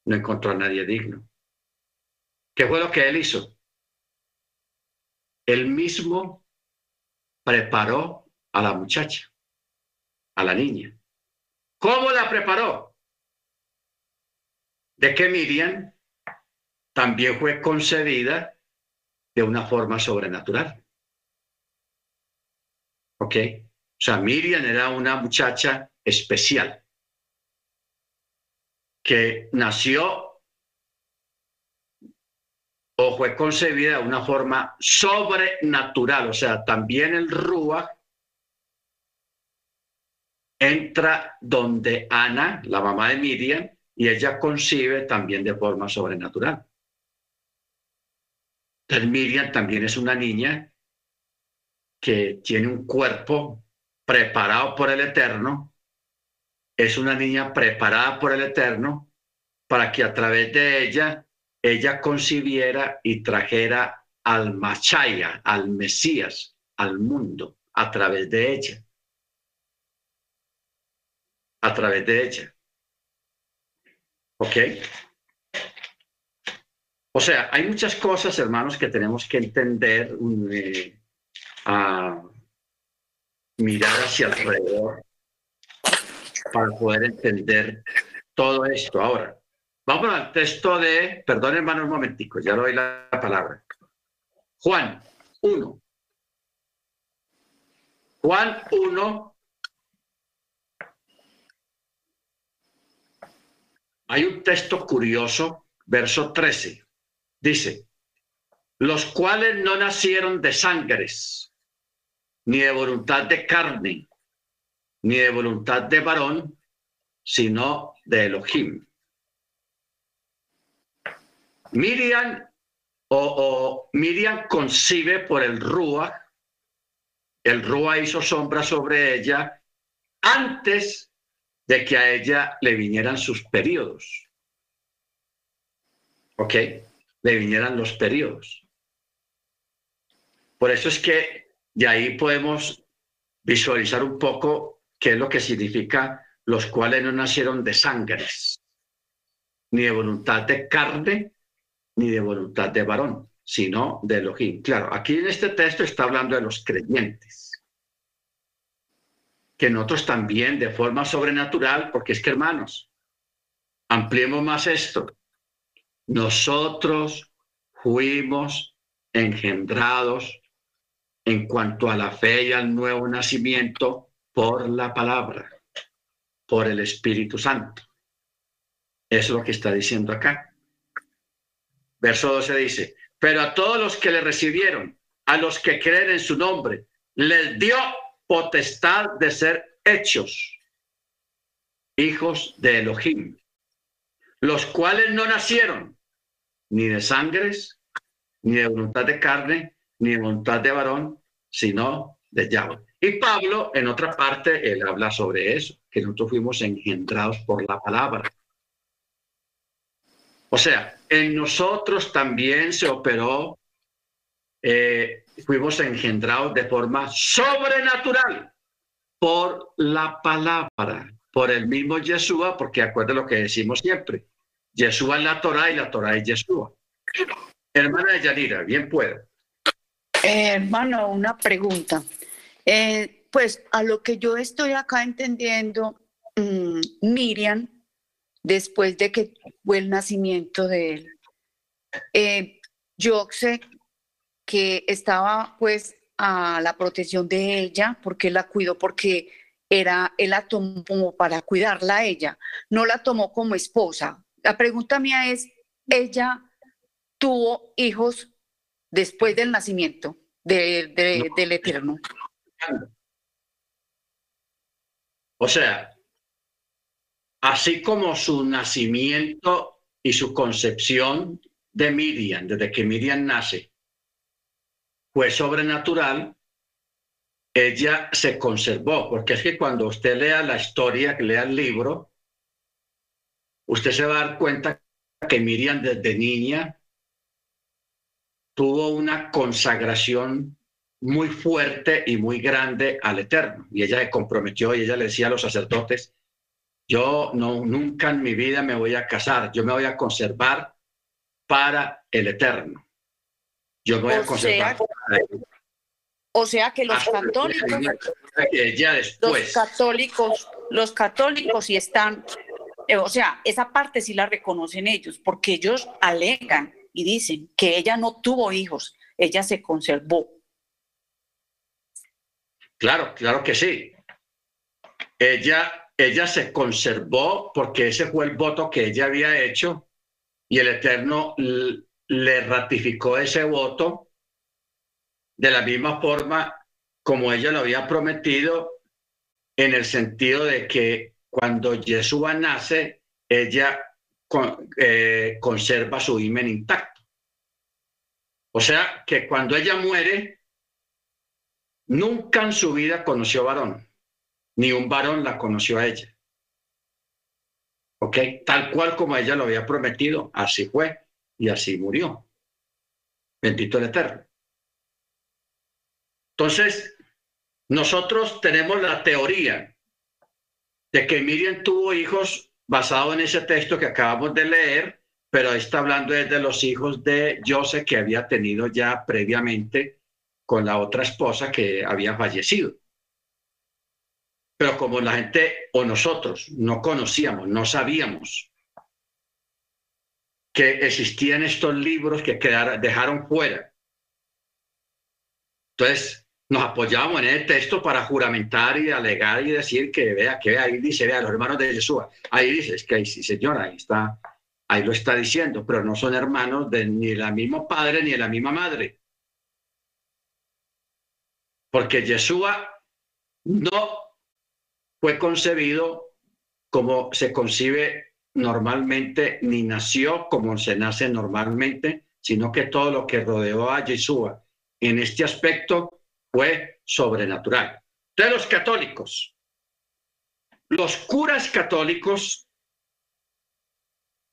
no encontró a nadie digno. ¿Qué fue lo que él hizo? Él mismo preparó a la muchacha, a la niña. ¿Cómo la preparó? De que Miriam también fue concebida de una forma sobrenatural. ¿Ok? O sea, Miriam era una muchacha especial que nació o fue concebida de una forma sobrenatural, o sea, también el Rúa entra donde Ana, la mamá de Miriam, y ella concibe también de forma sobrenatural. Miriam también es una niña que tiene un cuerpo preparado por el Eterno es una niña preparada por el Eterno para que a través de ella ella concibiera y trajera al Machaya, al Mesías, al mundo, a través de ella. A través de ella. ¿Ok? O sea, hay muchas cosas, hermanos, que tenemos que entender, eh, a mirar hacia alrededor para poder entender todo esto. Ahora, vamos al texto de, perdón hermano un momentico, ya le doy la palabra. Juan 1. Juan 1. Hay un texto curioso, verso 13. Dice, los cuales no nacieron de sangres, ni de voluntad de carne, ni de voluntad de varón, sino de Elohim. Miriam o, Miriam concibe por el Rúa, el Rúa hizo sombra sobre ella antes de que a ella le vinieran sus periodos. ¿Ok? Le vinieran los periodos. Por eso es que de ahí podemos visualizar un poco qué es lo que significa los cuales no nacieron de sangres, ni de voluntad de carne, ni de voluntad de varón, sino de Elohim. Claro, aquí en este texto está hablando de los creyentes, que nosotros también de forma sobrenatural, porque es que hermanos, ampliemos más esto, nosotros fuimos engendrados en cuanto a la fe y al nuevo nacimiento por la palabra, por el Espíritu Santo. Es lo que está diciendo acá. Verso 12 dice, pero a todos los que le recibieron, a los que creen en su nombre, les dio potestad de ser hechos hijos de Elohim, los cuales no nacieron ni de sangres, ni de voluntad de carne, ni de voluntad de varón, sino de Yahweh. Y Pablo, en otra parte, él habla sobre eso, que nosotros fuimos engendrados por la palabra. O sea, en nosotros también se operó, eh, fuimos engendrados de forma sobrenatural por la palabra, por el mismo Yeshua, porque acuerde lo que decimos siempre, Yeshua es la Torah y la Torah es Yeshua. Hermana Yanira, bien puede. Eh, hermano, una pregunta. Eh, pues a lo que yo estoy acá entendiendo, mm, Miriam, después de que fue el nacimiento de él, eh, yo sé que estaba pues a la protección de ella, porque la cuidó, porque era, él la tomó para cuidarla a ella, no la tomó como esposa. La pregunta mía es, ¿ella tuvo hijos después del nacimiento del Eterno? O sea, así como su nacimiento y su concepción de Miriam, desde que Miriam nace, fue sobrenatural, ella se conservó, porque es que cuando usted lea la historia, que lea el libro, usted se va a dar cuenta que Miriam desde niña tuvo una consagración muy fuerte y muy grande al Eterno. Y ella se comprometió y ella le decía a los sacerdotes, yo no, nunca en mi vida me voy a casar, yo me voy a conservar para el Eterno. Yo voy a conservar O sea que los católicos, ya después. los católicos, los católicos sí están, eh, o sea, esa parte sí la reconocen ellos, porque ellos alegan y dicen que ella no tuvo hijos, ella se conservó. Claro, claro que sí. Ella, ella se conservó porque ese fue el voto que ella había hecho y el Eterno le ratificó ese voto de la misma forma como ella lo había prometido en el sentido de que cuando Yeshua nace, ella eh, conserva su imen intacto. O sea que cuando ella muere, nunca en su vida conoció varón, ni un varón la conoció a ella. ¿Ok? Tal cual como ella lo había prometido, así fue y así murió. Bendito el Eterno. Entonces, nosotros tenemos la teoría de que Miriam tuvo hijos basado en ese texto que acabamos de leer, pero está hablando desde los hijos de Joseph que había tenido ya previamente con la otra esposa que había fallecido. Pero como la gente o nosotros no conocíamos, no sabíamos que existían estos libros que quedaron, dejaron fuera. Entonces, nos apoyábamos en el texto para juramentar y alegar y decir que vea, que ahí dice, vea, los hermanos de Jesús, ahí dice, es que sí, señora, ahí está, ahí lo está diciendo, pero no son hermanos de ni el mismo padre ni de la misma madre. Porque Yeshua no fue concebido como se concibe normalmente, ni nació como se nace normalmente, sino que todo lo que rodeó a Yeshua en este aspecto fue sobrenatural. De los católicos, los curas católicos,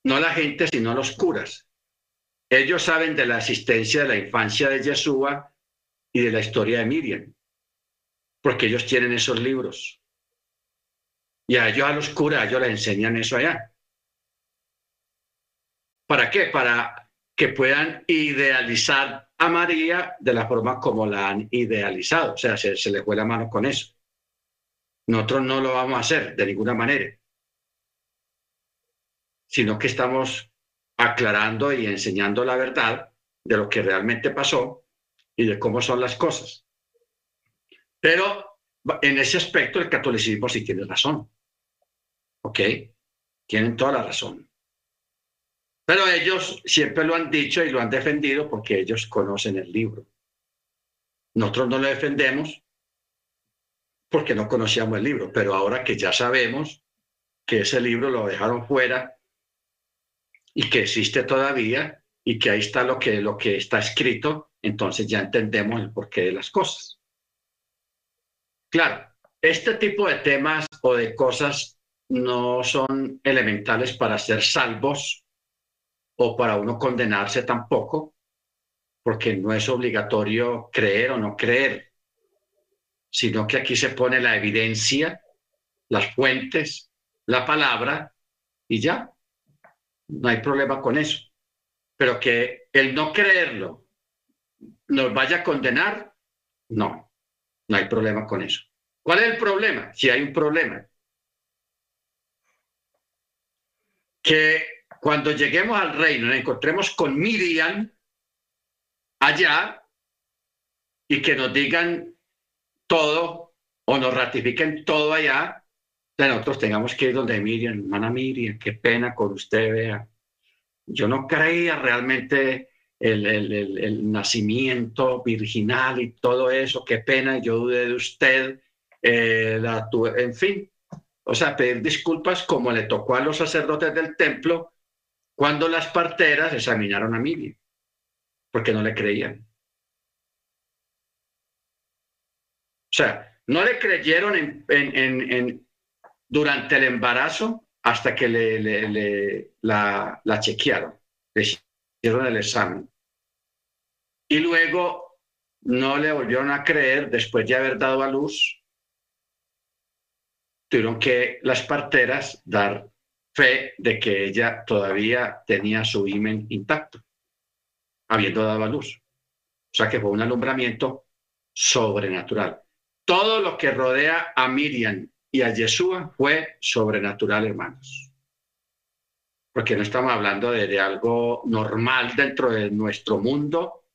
no la gente, sino los curas, ellos saben de la existencia de la infancia de Yeshua y de la historia de Miriam, porque ellos tienen esos libros. Y a ellos, a los curas, ellos les enseñan eso allá. ¿Para qué? Para que puedan idealizar a María de la forma como la han idealizado. O sea, se, se le fue la mano con eso. Nosotros no lo vamos a hacer de ninguna manera, sino que estamos aclarando y enseñando la verdad de lo que realmente pasó y de cómo son las cosas. Pero en ese aspecto el catolicismo sí tiene razón. ¿Ok? Tienen toda la razón. Pero ellos siempre lo han dicho y lo han defendido porque ellos conocen el libro. Nosotros no lo defendemos porque no conocíamos el libro, pero ahora que ya sabemos que ese libro lo dejaron fuera y que existe todavía y que ahí está lo que, lo que está escrito, entonces ya entendemos el porqué de las cosas. Claro, este tipo de temas o de cosas no son elementales para ser salvos o para uno condenarse tampoco, porque no es obligatorio creer o no creer sino que aquí se pone la evidencia, las fuentes, la palabra y ya. No hay problema con eso. Pero que el no creerlo nos vaya a condenar, no, no hay problema con eso. ¿Cuál es el problema? Si hay un problema. Que cuando lleguemos al reino nos encontremos con Miriam allá y que nos digan todo o nos ratifiquen todo allá, de nosotros tengamos que ir donde Miriam, hermana Miriam, qué pena con usted, vea. Yo no creía realmente el, el, nacimiento virginal y todo eso, qué pena, yo dudé de usted, eh, la, en fin, o sea, pedir disculpas como le tocó a los sacerdotes del templo cuando las parteras examinaron a Miriam, porque no le creían. O sea, no le creyeron en, durante el embarazo hasta que le, la, la chequearon, le hicieron el examen. Y luego no le volvieron a creer después de haber dado a luz. Tuvieron que las parteras dar fe de que ella todavía tenía su himen intacto, habiendo dado a luz. O sea que fue un alumbramiento sobrenatural todo lo que rodea a Miriam y a Yeshua fue sobrenatural, hermanos. Porque no estamos hablando de, algo normal dentro de nuestro mundo,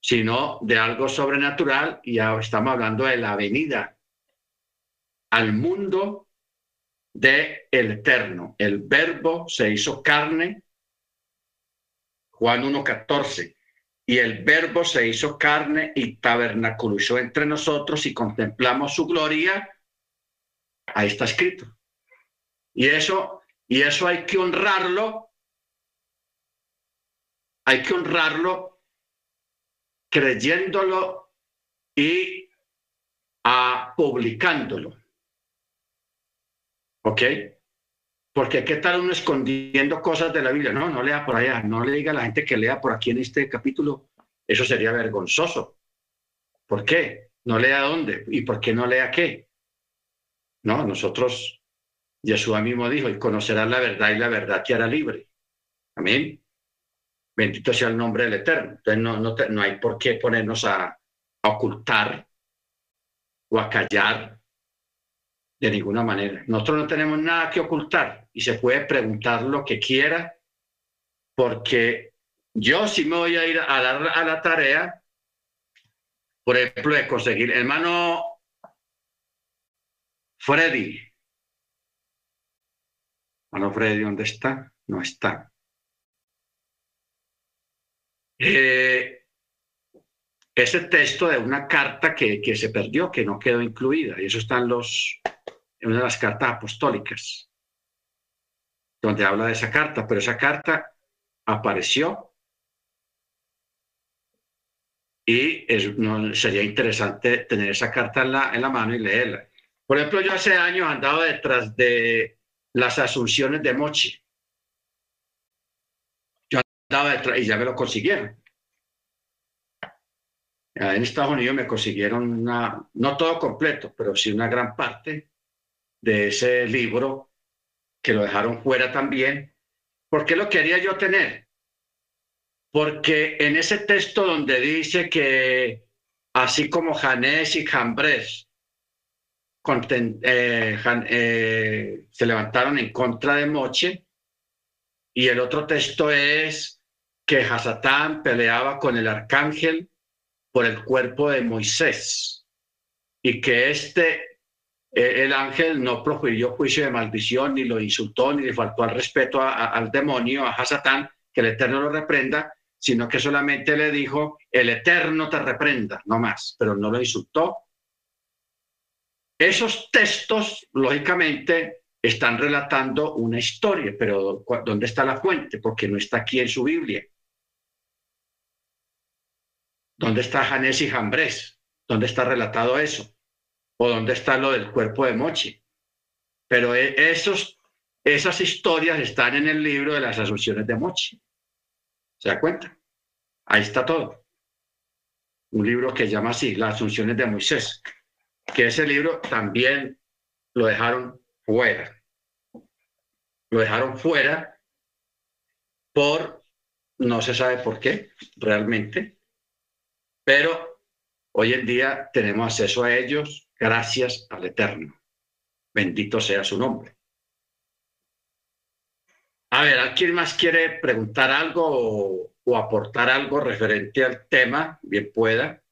sino de algo sobrenatural y estamos hablando de la venida al mundo de el eterno. El verbo se hizo carne, Juan 1.14 y el verbo se hizo carne y tabernaculizó entre nosotros y contemplamos su gloria, ahí está escrito. Y eso, y eso hay que honrarlo, hay que honrarlo creyéndolo y a, publicándolo. ¿Ok? Porque qué tal uno escondiendo cosas de la Biblia. No, no lea por allá, no le diga a la gente que lea por aquí en este capítulo. Eso sería vergonzoso. ¿Por qué? No lea dónde y por qué no lea qué. No, nosotros, Jesús mismo dijo, y conocerás la verdad y la verdad te hará libre. Amén. Bendito sea el nombre del Eterno. Entonces no, no, no hay por qué ponernos a, a ocultar o a callar de ninguna manera. Nosotros no tenemos nada que ocultar y se puede preguntar lo que quiera, porque yo sí me voy a ir a dar a la tarea, por ejemplo, de conseguir, hermano Freddy. Hermano Freddy, ¿dónde está? no está. Eh, ese texto de una carta que, que, se perdió, que no quedó incluida, y eso está en, los, en una de las cartas apostólicas, donde habla de esa carta, pero esa carta apareció y es, no, sería interesante tener esa carta en la, en la mano y leerla. Por ejemplo, yo hace años andaba detrás de las asunciones de Mochi. Yo andaba detrás y ya me lo consiguieron. En Estados Unidos me consiguieron una, no todo completo, pero sí una gran parte de ese libro que lo dejaron fuera también. ¿Por qué lo quería yo tener? Porque en ese texto donde dice que así como Janés y Jambres eh, eh, se levantaron en contra de Moche. Y el otro texto es que Hasatán peleaba con el arcángel por el cuerpo de Moisés y que este, el ángel no profirió juicio de maldición, ni lo insultó, ni le faltó al respeto al demonio, a Hasatán, que el Eterno lo reprenda, sino que solamente le dijo, el Eterno te reprenda, no más, pero no lo insultó, esos textos, lógicamente, están relatando una historia, pero ¿dónde está la fuente? Porque no está aquí en su Biblia. ¿Dónde está Janés y Jambres? ¿Dónde está relatado eso? ¿O dónde está lo del cuerpo de Mochi? Pero e, esos, esas historias están en el libro de las asunciones de Mochi. ¿Se da cuenta? Ahí está todo. Un libro que llama así, Las Asunciones de Moisés que ese libro también lo dejaron fuera. Lo dejaron fuera por, no se sabe por qué realmente, pero hoy en día tenemos acceso a ellos gracias al Eterno. Bendito sea su nombre. A ver, ¿alguien más quiere preguntar algo o, o aportar algo referente al tema? Bien pueda.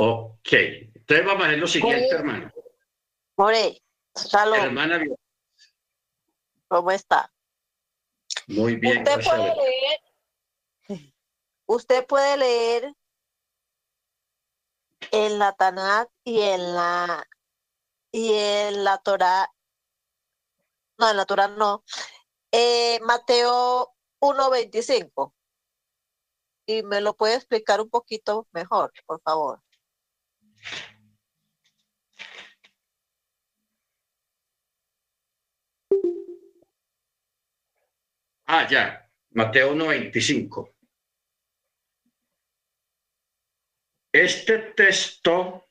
Ok, entonces vamos a ver lo siguiente, hermano. More, salud. Hermana, ¿cómo está? Muy bien. Usted puede leer, usted puede leer en la Tanat y en la y en la Torah, no, en la Torah no, eh, Mateo 1.25. Y me lo puede explicar un poquito mejor, por favor. Ah, ya, Mateo 1.25. Este texto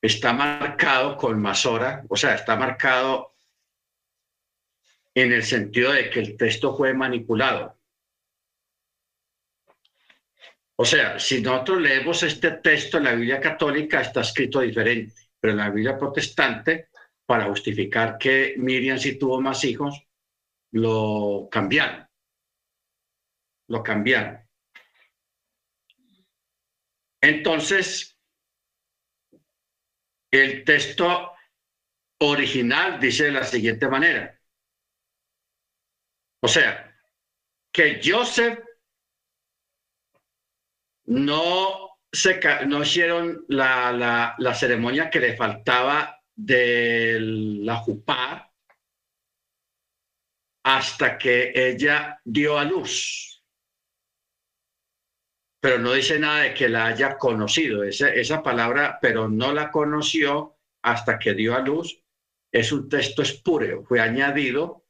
está marcado con masora, o sea, está marcado en el sentido de que el texto fue manipulado. O sea, si nosotros leemos este texto en la Biblia católica, está escrito diferente, pero la Biblia protestante, para justificar que Miriam sí tuvo más hijos, lo cambiaron. Lo cambiaron. Entonces, el texto original dice de la siguiente manera. O sea, que Joseph no, se, no hicieron la, ceremonia que le faltaba de la jupá hasta que ella dio a luz. Pero no dice nada de que la haya conocido. Esa, palabra, pero no la conoció hasta que dio a luz, es un texto espúreo, fue añadido,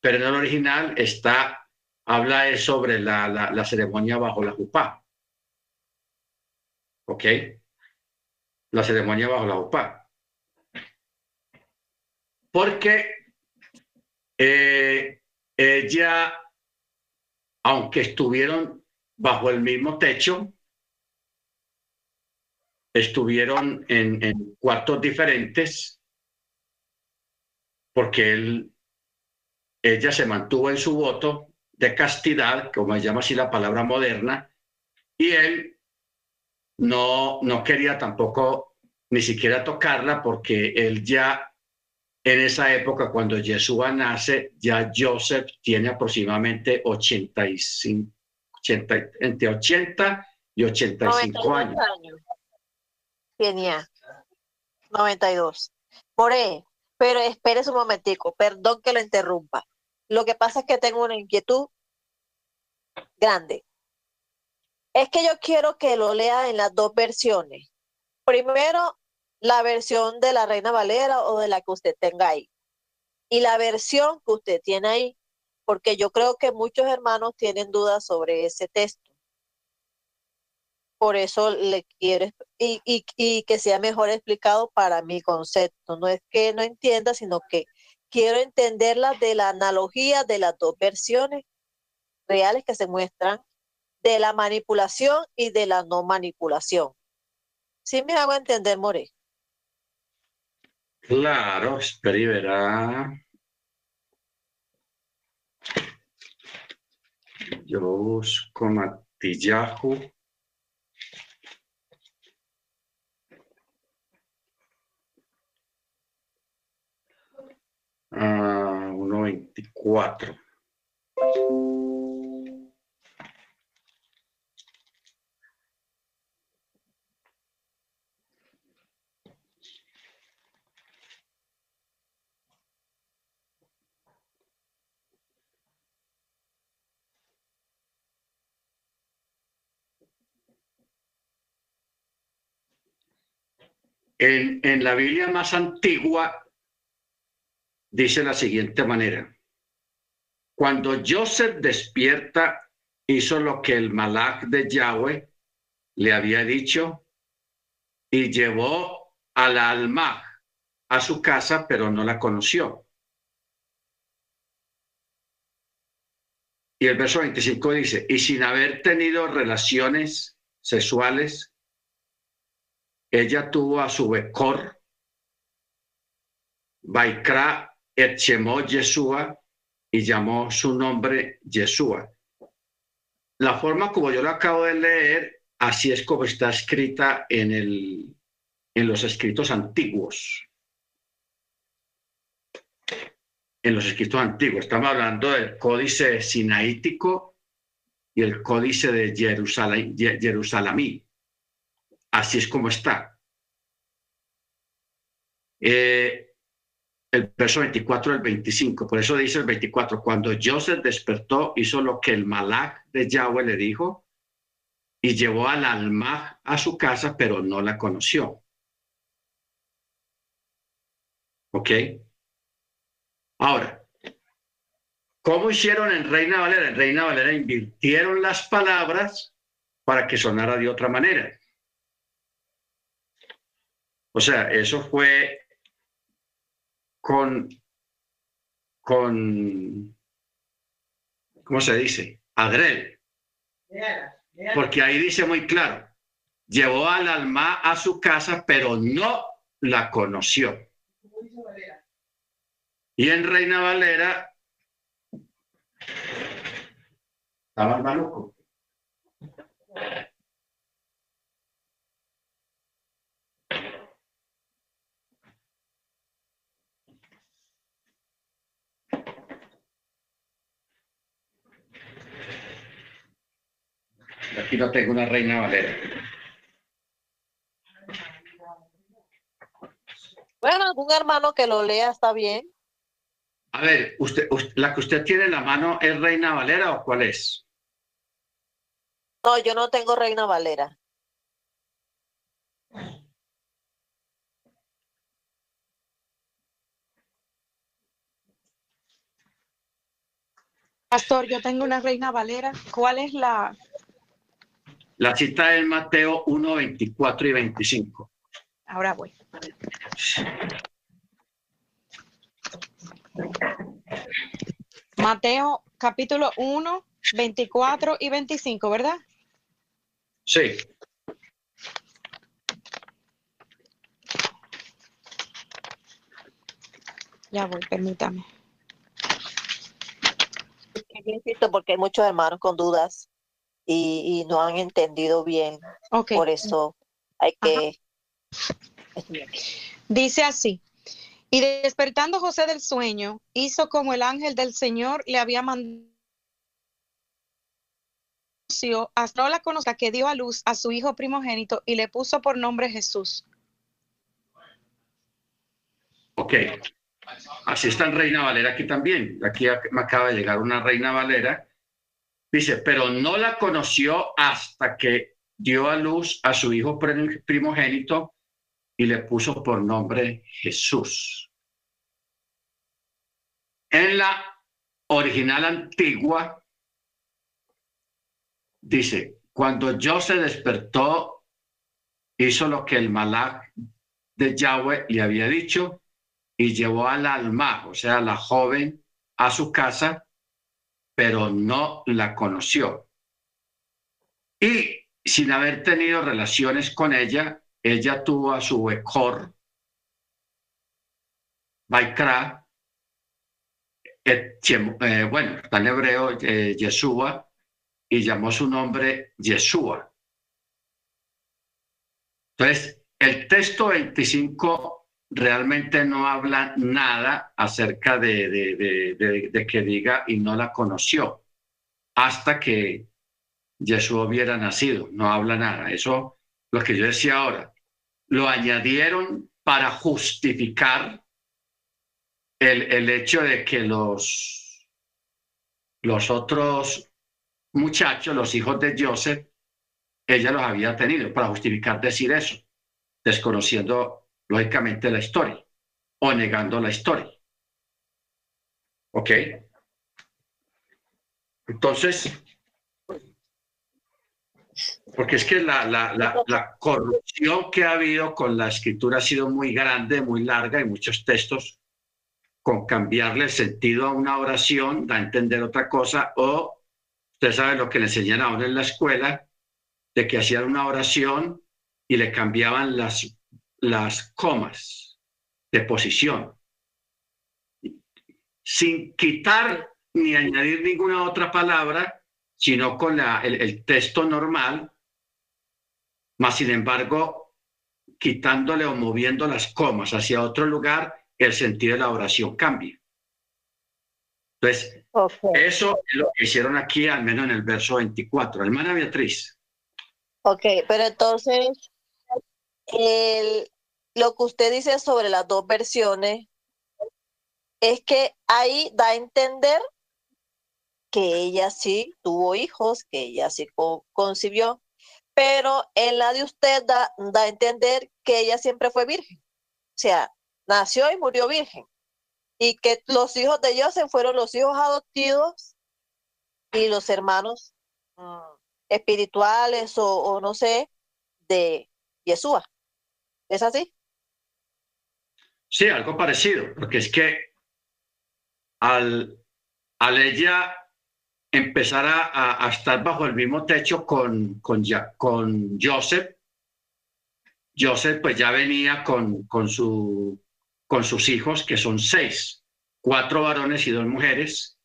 pero en el original está habla sobre la, ceremonia bajo la jupá. ¿Ok? La ceremonia bajo la jupá. Porque eh, ella, aunque estuvieron bajo el mismo techo, estuvieron en, cuartos diferentes, porque ella se mantuvo en su voto de castidad, como se llama así la palabra moderna, y él no, no quería tampoco ni siquiera tocarla porque él ya en esa época, cuando Yeshua nace, ya Joseph tiene aproximadamente 85, 80, entre 80 y 85 años. años. Tenía 92. Por ahí, pero espere un momentico, perdón que lo interrumpa. Lo que pasa es que tengo una inquietud grande. Es que yo quiero que lo lea en las dos versiones. Primero, la versión de la Reina Valera o de la que usted tenga ahí. Y la versión que usted tiene ahí, porque yo creo que muchos hermanos tienen dudas sobre ese texto. Por eso le quiero y, y que sea mejor explicado para mi concepto. No es que no entienda, sino que quiero entenderla de la analogía de las dos versiones reales que se muestran de la manipulación y de la no manipulación. ¿Sí me hago entender, More? Claro, espera verá. Yo busco Matillahu. Ah, 1.24. En, la Biblia más antigua dice la siguiente manera. Cuando Joseph despierta, hizo lo que el malach de Yahweh le había dicho y llevó a la alma a su casa, pero no la conoció. Y el verso 25 dice, y sin haber tenido relaciones sexuales, ella tuvo a su Becor, Baikra Etchemó Yeshua, y llamó su nombre Yeshua. La forma como yo lo acabo de leer, así es como está escrita en, el, en los escritos antiguos. En los escritos antiguos. Estamos hablando del códice sinaítico y el códice de Jerusalén. Así es como está. Eh, el verso 24 al 25, por eso dice el 24, cuando Joseph despertó, hizo lo que el malach de Yahweh le dijo y llevó al alma a su casa, pero no la conoció. ¿Ok? Ahora, ¿cómo hicieron en Reina Valera? En Reina Valera invirtieron las palabras para que sonara de otra manera. O sea, eso fue con, con, ¿cómo se dice? Adrel. Porque ahí dice muy claro, llevó al alma a su casa, pero no la conoció. Y en Reina Valera, estaba maluco. Aquí no tengo una reina valera. Bueno, algún hermano que lo lea está bien. A ver, usted, la que usted tiene en la mano es Reina Valera o cuál es? No, yo no tengo Reina Valera. Pastor, yo tengo una Reina Valera. ¿Cuál es la, la cita es Mateo 1, 24 y 25. Ahora voy. Mateo capítulo 1, 24 y 25, ¿verdad? Sí. Ya voy, permítame. insisto porque hay muchos hermanos con dudas y, no han entendido bien. Por eso hay que... Dice así, y despertando José del sueño, hizo como el ángel del Señor le había mandado hasta la conozca que dio a luz a su hijo primogénito y le puso por nombre Jesús. Ok. Así está en Reina Valera aquí también. Aquí me acaba de llegar una Reina Valera. Dice, pero no la conoció hasta que dio a luz a su hijo primogénito y le puso por nombre Jesús. En la original antigua, dice, cuando yo se despertó, hizo lo que el malach de Yahweh le había dicho y llevó al alma, o sea, la joven, a su casa, pero no la conoció. Y sin haber tenido relaciones con ella, ella tuvo a su Ekor, Baikra, eh, bueno, está en hebreo, eh, Yeshua, y llamó su nombre Yeshua. Entonces, el texto 25 realmente no habla nada acerca de, que diga y no la conoció hasta que Jesús hubiera nacido. No habla nada. Eso, lo que yo decía ahora, lo añadieron para justificar el, el hecho de que los, los otros muchachos, los hijos de Joseph, ella los había tenido, para justificar decir eso, desconociendo lógicamente la historia o negando la historia. ¿Ok? Entonces, porque es que la, la, la, corrupción que ha habido con la escritura ha sido muy grande, muy larga y muchos textos con cambiarle el sentido a una oración da a entender otra cosa o usted sabe lo que le enseñan ahora en la escuela, de que hacían una oración y le cambiaban las las comas de posición, sin quitar ni añadir ninguna otra palabra, sino con la, el, texto normal, más sin embargo, quitándole o moviendo las comas hacia otro lugar, el sentido de la oración cambia. Entonces, eso es lo que hicieron aquí, al menos en el verso 24. Hermana Beatriz. Ok, pero entonces, lo que usted dice sobre las dos versiones es que ahí da a entender que ella sí tuvo hijos, que ella sí concibió, pero en la de usted da, da a entender que ella siempre fue virgen. O sea, nació y murió virgen. Y que los hijos de Joseph fueron los hijos adoptivos y los hermanos mm, espirituales o, o, no sé, de Yeshua. ¿Es así? Sí, algo parecido, porque es que al, al ella empezar a, estar bajo el mismo techo con, con, con Joseph, Joseph pues ya venía con, con, su, con sus hijos, que son seis, cuatro varones y dos mujeres.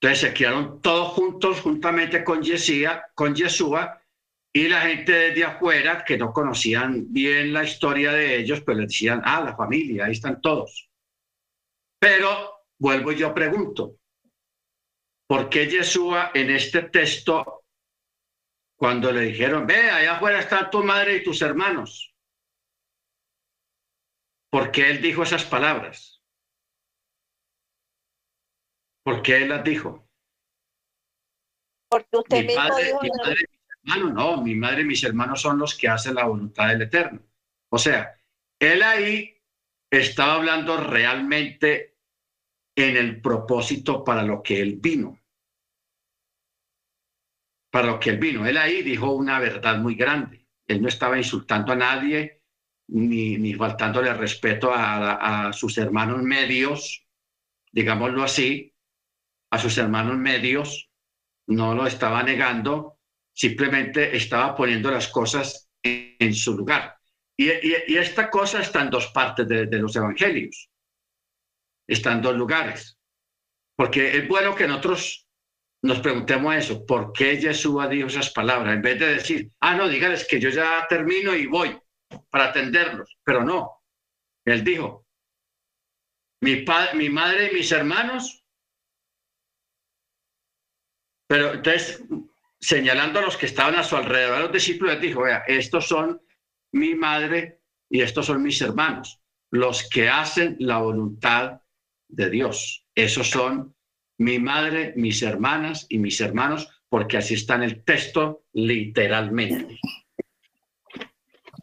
Entonces se quedaron todos juntos, juntamente con con Yeshua, y la gente desde afuera, que no conocían bien la historia de ellos, pues le decían, ah, la familia, ahí están todos. Pero vuelvo y yo pregunto, ¿por qué Yeshua en este texto, cuando le dijeron, ve, allá afuera está tu madre y tus hermanos? ¿Por qué él dijo esas palabras? ¿Por qué él las dijo? Porque usted mismo dijo no, mi madre y mis hermanos son los que hacen la voluntad del Eterno. O sea, él ahí estaba hablando realmente en el propósito para lo que él vino. Para lo que él vino. Él ahí dijo una verdad muy grande. Él no estaba insultando a nadie ni, ni faltándole respeto a, a sus hermanos medios, digámoslo así, a sus hermanos medios. No lo estaba negando, simplemente estaba poniendo las cosas en, su lugar. Y, esta cosa está en dos partes de, los evangelios, está en dos lugares. Porque es bueno que nosotros nos preguntemos eso, ¿por qué Jesús dijo esas palabras? En vez de decir, ah, no, dígales que yo ya termino y voy para atenderlos, pero no. Él dijo, mi, padre, mi madre y mis hermanos, pero entonces, señalando a los que estaban a su alrededor, los discípulos, dijo, vea, estos son mi madre y estos son mis hermanos, los que hacen la voluntad de Dios. Esos son mi madre, mis hermanas y mis hermanos, porque así está en el texto literalmente.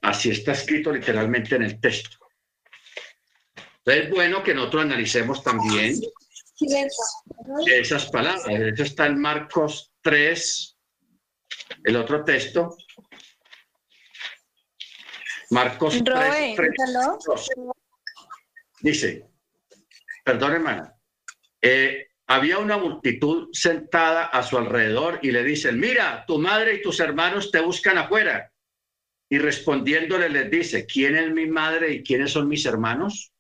Así está escrito literalmente en el texto. Es bueno que nosotros analicemos también esas palabras. Eso está en Marcos 3, el otro texto. Marcos 3, Dice, perdón hermana, eh, había una multitud sentada a su alrededor y le dicen, mira, tu madre y tus hermanos te buscan afuera. Y respondiéndole les dice, ¿quién es mi madre y quiénes son mis hermanos?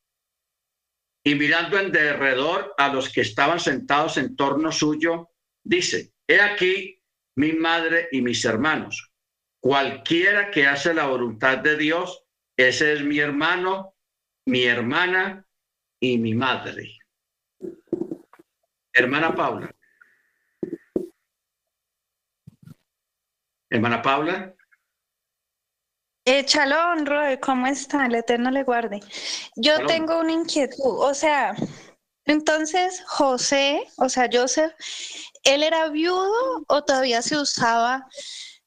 Y mirando en derredor a los que estaban sentados en torno suyo, dice, he aquí mi madre y mis hermanos. Cualquiera que hace la voluntad de Dios, ese es mi hermano, mi hermana y mi madre. Hermana Paula. Hermana Paula. Eh, Chalón, Roy, ¿cómo está? El Eterno le guarde. Yo tengo una inquietud, o sea, entonces José, o sea, Joseph, ¿él era viudo o todavía se usaba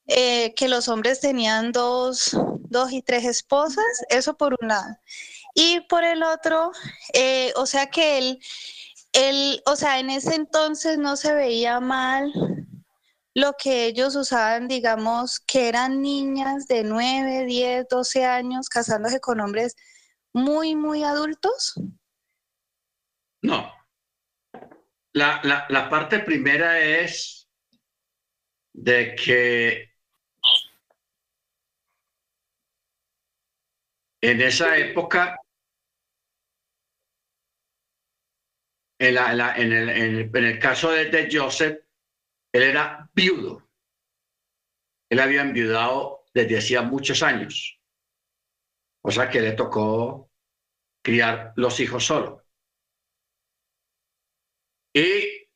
eh, que los hombres tenían dos, dos y tres esposas? Eso por un lado. Y por el otro, eh, o sea que él el, o sea, en ese entonces no se veía mal lo que ellos usaban, digamos, que eran niñas de 9, 10, 12 años casándose con hombres muy, muy adultos? No. La, la, la parte primera es de que en esa época en, el, caso de, Joseph, él era viudo. Él había enviudado desde hacía muchos años. O sea que le tocó criar los hijos solo. Y,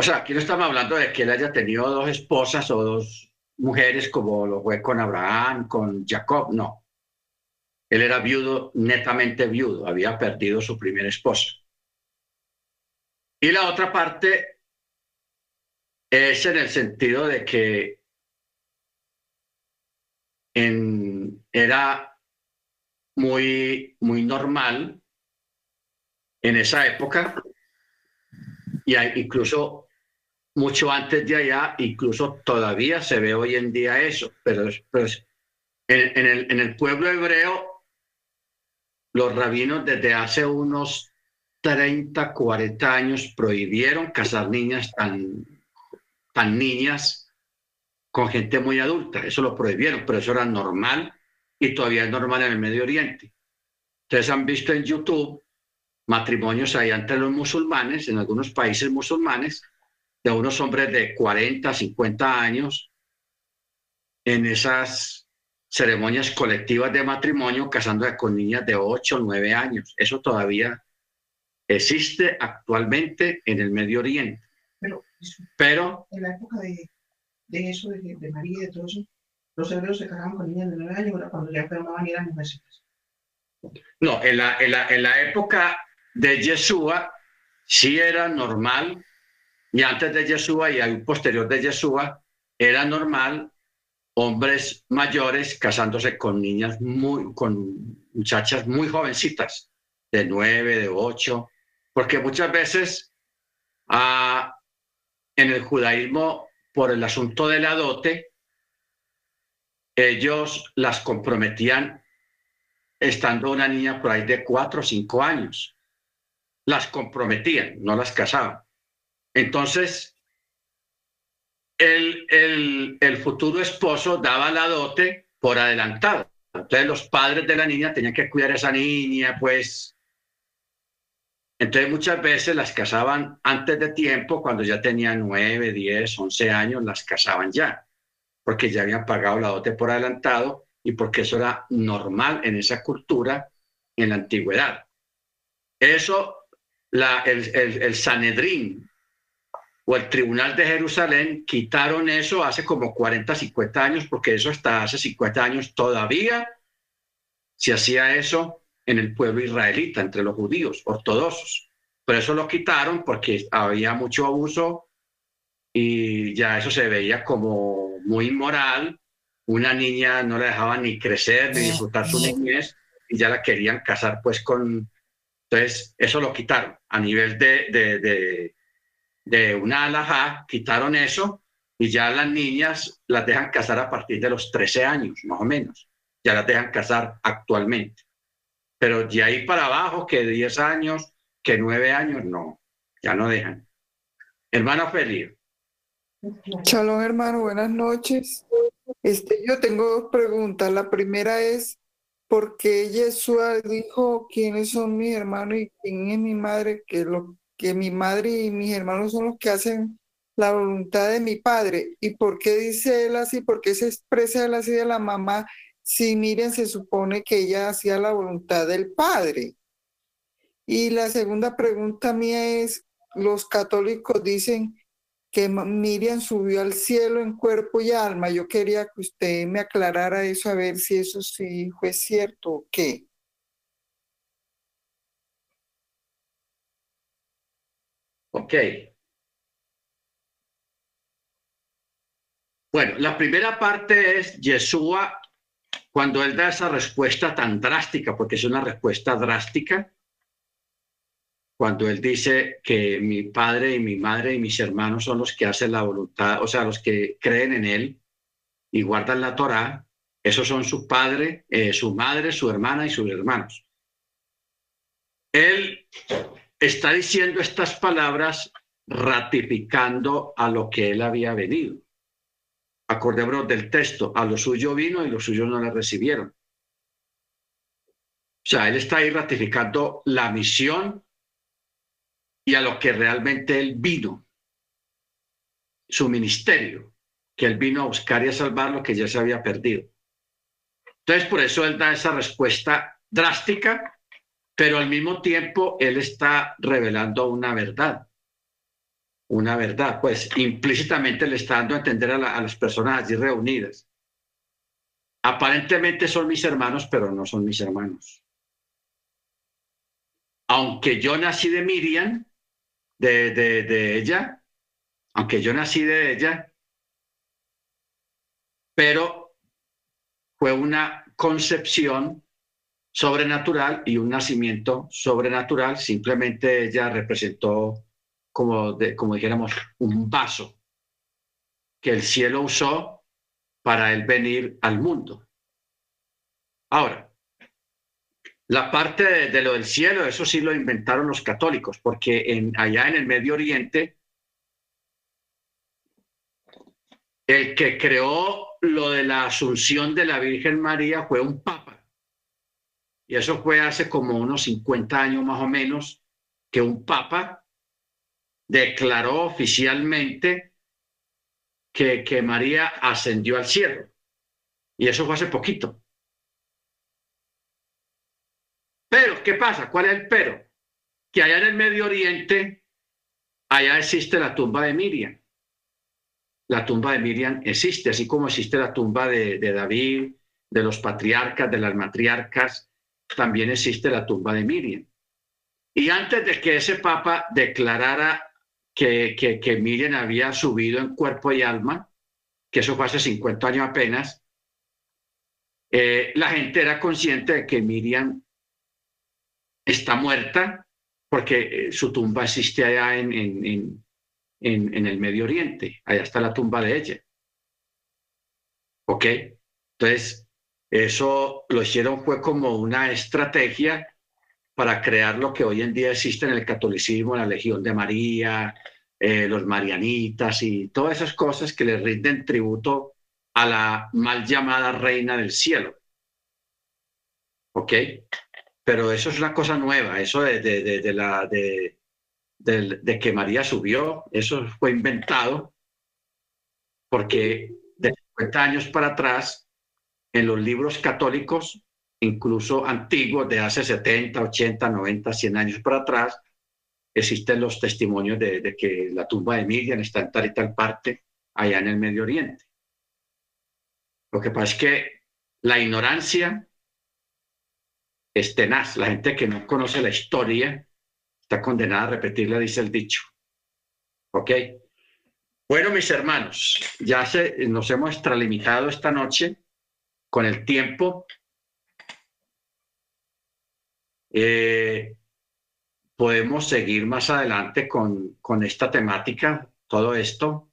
o sea, aquí no estamos hablando de que él haya tenido dos esposas o dos mujeres como lo fue con Abraham, con Jacob, no. Él era viudo, netamente viudo, había perdido su primera esposa. Y la otra parte es en el sentido de que era muy, muy normal en esa época y incluso mucho antes de allá, incluso todavía se ve hoy en día eso, pero, en, el, en el pueblo hebreo, los rabinos desde hace unos 30, 40 años prohibieron casar niñas tan, tan niñas con gente muy adulta. Eso lo prohibieron, pero eso era normal y todavía es normal en el Medio Oriente. Ustedes han visto en YouTube matrimonios ahí entre los musulmanes, en algunos países musulmanes, de unos hombres de 40, 50 años, en esas ceremonias colectivas de matrimonio, casándose con niñas de 8, 9 años. Eso todavía existe actualmente en el Medio Oriente. Pero, en la época de, de eso, de, de, María y de todo eso, los hebreos se casaban con niñas de nueve años cuando ya enfermaban y eran mujeres. No, en la, en, la, en la época de Yeshua sí era normal, y antes de Yeshua y al posterior de Yeshua, era normal hombres mayores casándose con niñas muy, con muchachas muy jovencitas, de nueve, de ocho, porque muchas veces ah, en el judaísmo, por el asunto de la dote, ellos las comprometían estando una niña por ahí de cuatro o cinco años. Las comprometían, no las casaban. Entonces, el, el, futuro esposo daba la dote por adelantado. Entonces los padres de la niña tenían que cuidar a esa niña, pues Entonces muchas veces las casaban antes de tiempo, cuando ya tenían nueve, diez, once años, las casaban ya, porque ya habían pagado la dote por adelantado y porque eso era normal en esa cultura en la antigüedad. Eso, el, el, el Sanedrín o el Tribunal de Jerusalén quitaron eso hace como 40, 50 años, porque eso hasta hace 50 años todavía se hacía eso en el pueblo israelita, entre los judíos ortodoxos. Pero eso lo quitaron porque había mucho abuso y ya eso se veía como muy inmoral. Una niña no la dejaban ni crecer ni disfrutar su niñez y ya la querían casar pues con... Entonces, eso lo quitaron a nivel de, de, de, de una alhaja, quitaron eso y ya las niñas las dejan casar a partir de los 13 años, más o menos. Ya las dejan casar actualmente. Pero de ahí para abajo, que 10 años, que 9 años, no, ya no dejan. Hermano Felipe. Shalom, hermano, buenas noches. Este, yo tengo dos preguntas. La primera es, ¿por qué Yeshua dijo quiénes son mis hermanos y quién es mi madre? Que, lo, que mi madre y mis hermanos son los que hacen la voluntad de mi padre. ¿Y por qué dice él así? ¿Por qué se expresa él así de la mamá? Si miren, se supone que ella hacía la voluntad del padre. Y la segunda pregunta mía es, los católicos dicen que Miriam subió al cielo en cuerpo y alma. Yo quería que usted me aclarara eso, a ver si eso sí fue cierto o qué. Ok. Bueno, la primera parte es Yeshua, cuando él da esa respuesta tan drástica, porque es una respuesta drástica, cuando él dice que mi padre y mi madre y mis hermanos son los que hacen la voluntad, o sea, los que creen en él y guardan la Torá, esos son su padre, eh, su madre, su hermana y sus hermanos. Él está diciendo estas palabras ratificando a lo que él había venido. Acordémonos del texto, a lo suyo vino y los suyos no le recibieron. O sea, él está ahí ratificando la misión y a lo que realmente él vino, su ministerio, que él vino a buscar y a salvar lo que ya se había perdido. Entonces, por eso él da esa respuesta drástica, pero al mismo tiempo él está revelando una verdad. Una verdad, pues implícitamente le está dando a entender a, a las personas allí reunidas. Aparentemente son mis hermanos, pero no son mis hermanos. Aunque yo nací de Miriam, de ella, aunque yo nací de ella, pero fue una concepción sobrenatural y un nacimiento sobrenatural. Simplemente ella representó, como, como dijéramos, un vaso que el cielo usó para él venir al mundo. Ahora, la parte de, lo del cielo, eso sí lo inventaron los católicos, porque allá en el Medio Oriente, el que creó lo de la asunción de la Virgen María fue un papa. Y eso fue hace como unos 50 años más o menos, que un papa declaró oficialmente que, que María ascendió al cielo. Y eso fue hace poquito. Pero, ¿qué pasa? ¿Cuál es el pero? Que allá en el Medio Oriente, allá existe la tumba de Miriam. La tumba de Miriam existe, así como existe la tumba de, David, de los patriarcas, de las matriarcas, también existe la tumba de Miriam. Y antes de que ese papa declarara que, que, Miriam había subido en cuerpo y alma, que eso fue hace 50 años apenas, eh, la gente era consciente de que Miriam está muerta porque eh, su tumba existe allá en, en, en, el Medio Oriente, allá está la tumba de ella. ¿Ok? Entonces, eso lo hicieron fue como una estrategia para crear lo que hoy en día existe en el catolicismo, la Legión de María, eh, los marianitas y todas esas cosas que le rinden tributo a la mal llamada reina del cielo. ¿Ok? pero eso es una cosa nueva, eso de, de, la, de, de, que María subió, eso fue inventado porque de 50 años para atrás, en los libros católicos, incluso antiguos de hace 70, 80, 90, 100 años para atrás, existen los testimonios de, que la tumba de Miriam está en tal y tal parte allá en el Medio Oriente. Lo que pasa es que la ignorancia es tenaz. La gente que no conoce la historia está condenada a repetirla, dice el dicho. ¿Ok? Bueno, mis hermanos, ya se, nos hemos extralimitado esta noche con el tiempo. Eh, podemos seguir más adelante con, con esta temática, todo esto,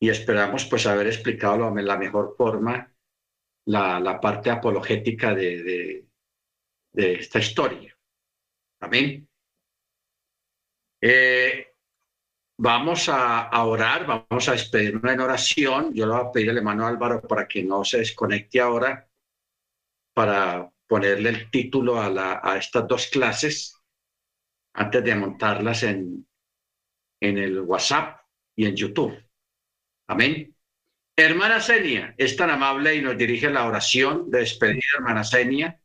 y esperamos pues haber explicado de la mejor forma la, la parte apologética de, de, esta historia. Amén. Eh, vamos a, orar, vamos a despedirnos en oración. Yo le voy a pedir al hermano Álvaro para que no se desconecte ahora, para ponerle el título a, la, a estas dos clases antes de montarlas en, en el WhatsApp y en YouTube. Amén. Hermana Senia es tan amable y nos dirige la oración de despedida, hermana Senia.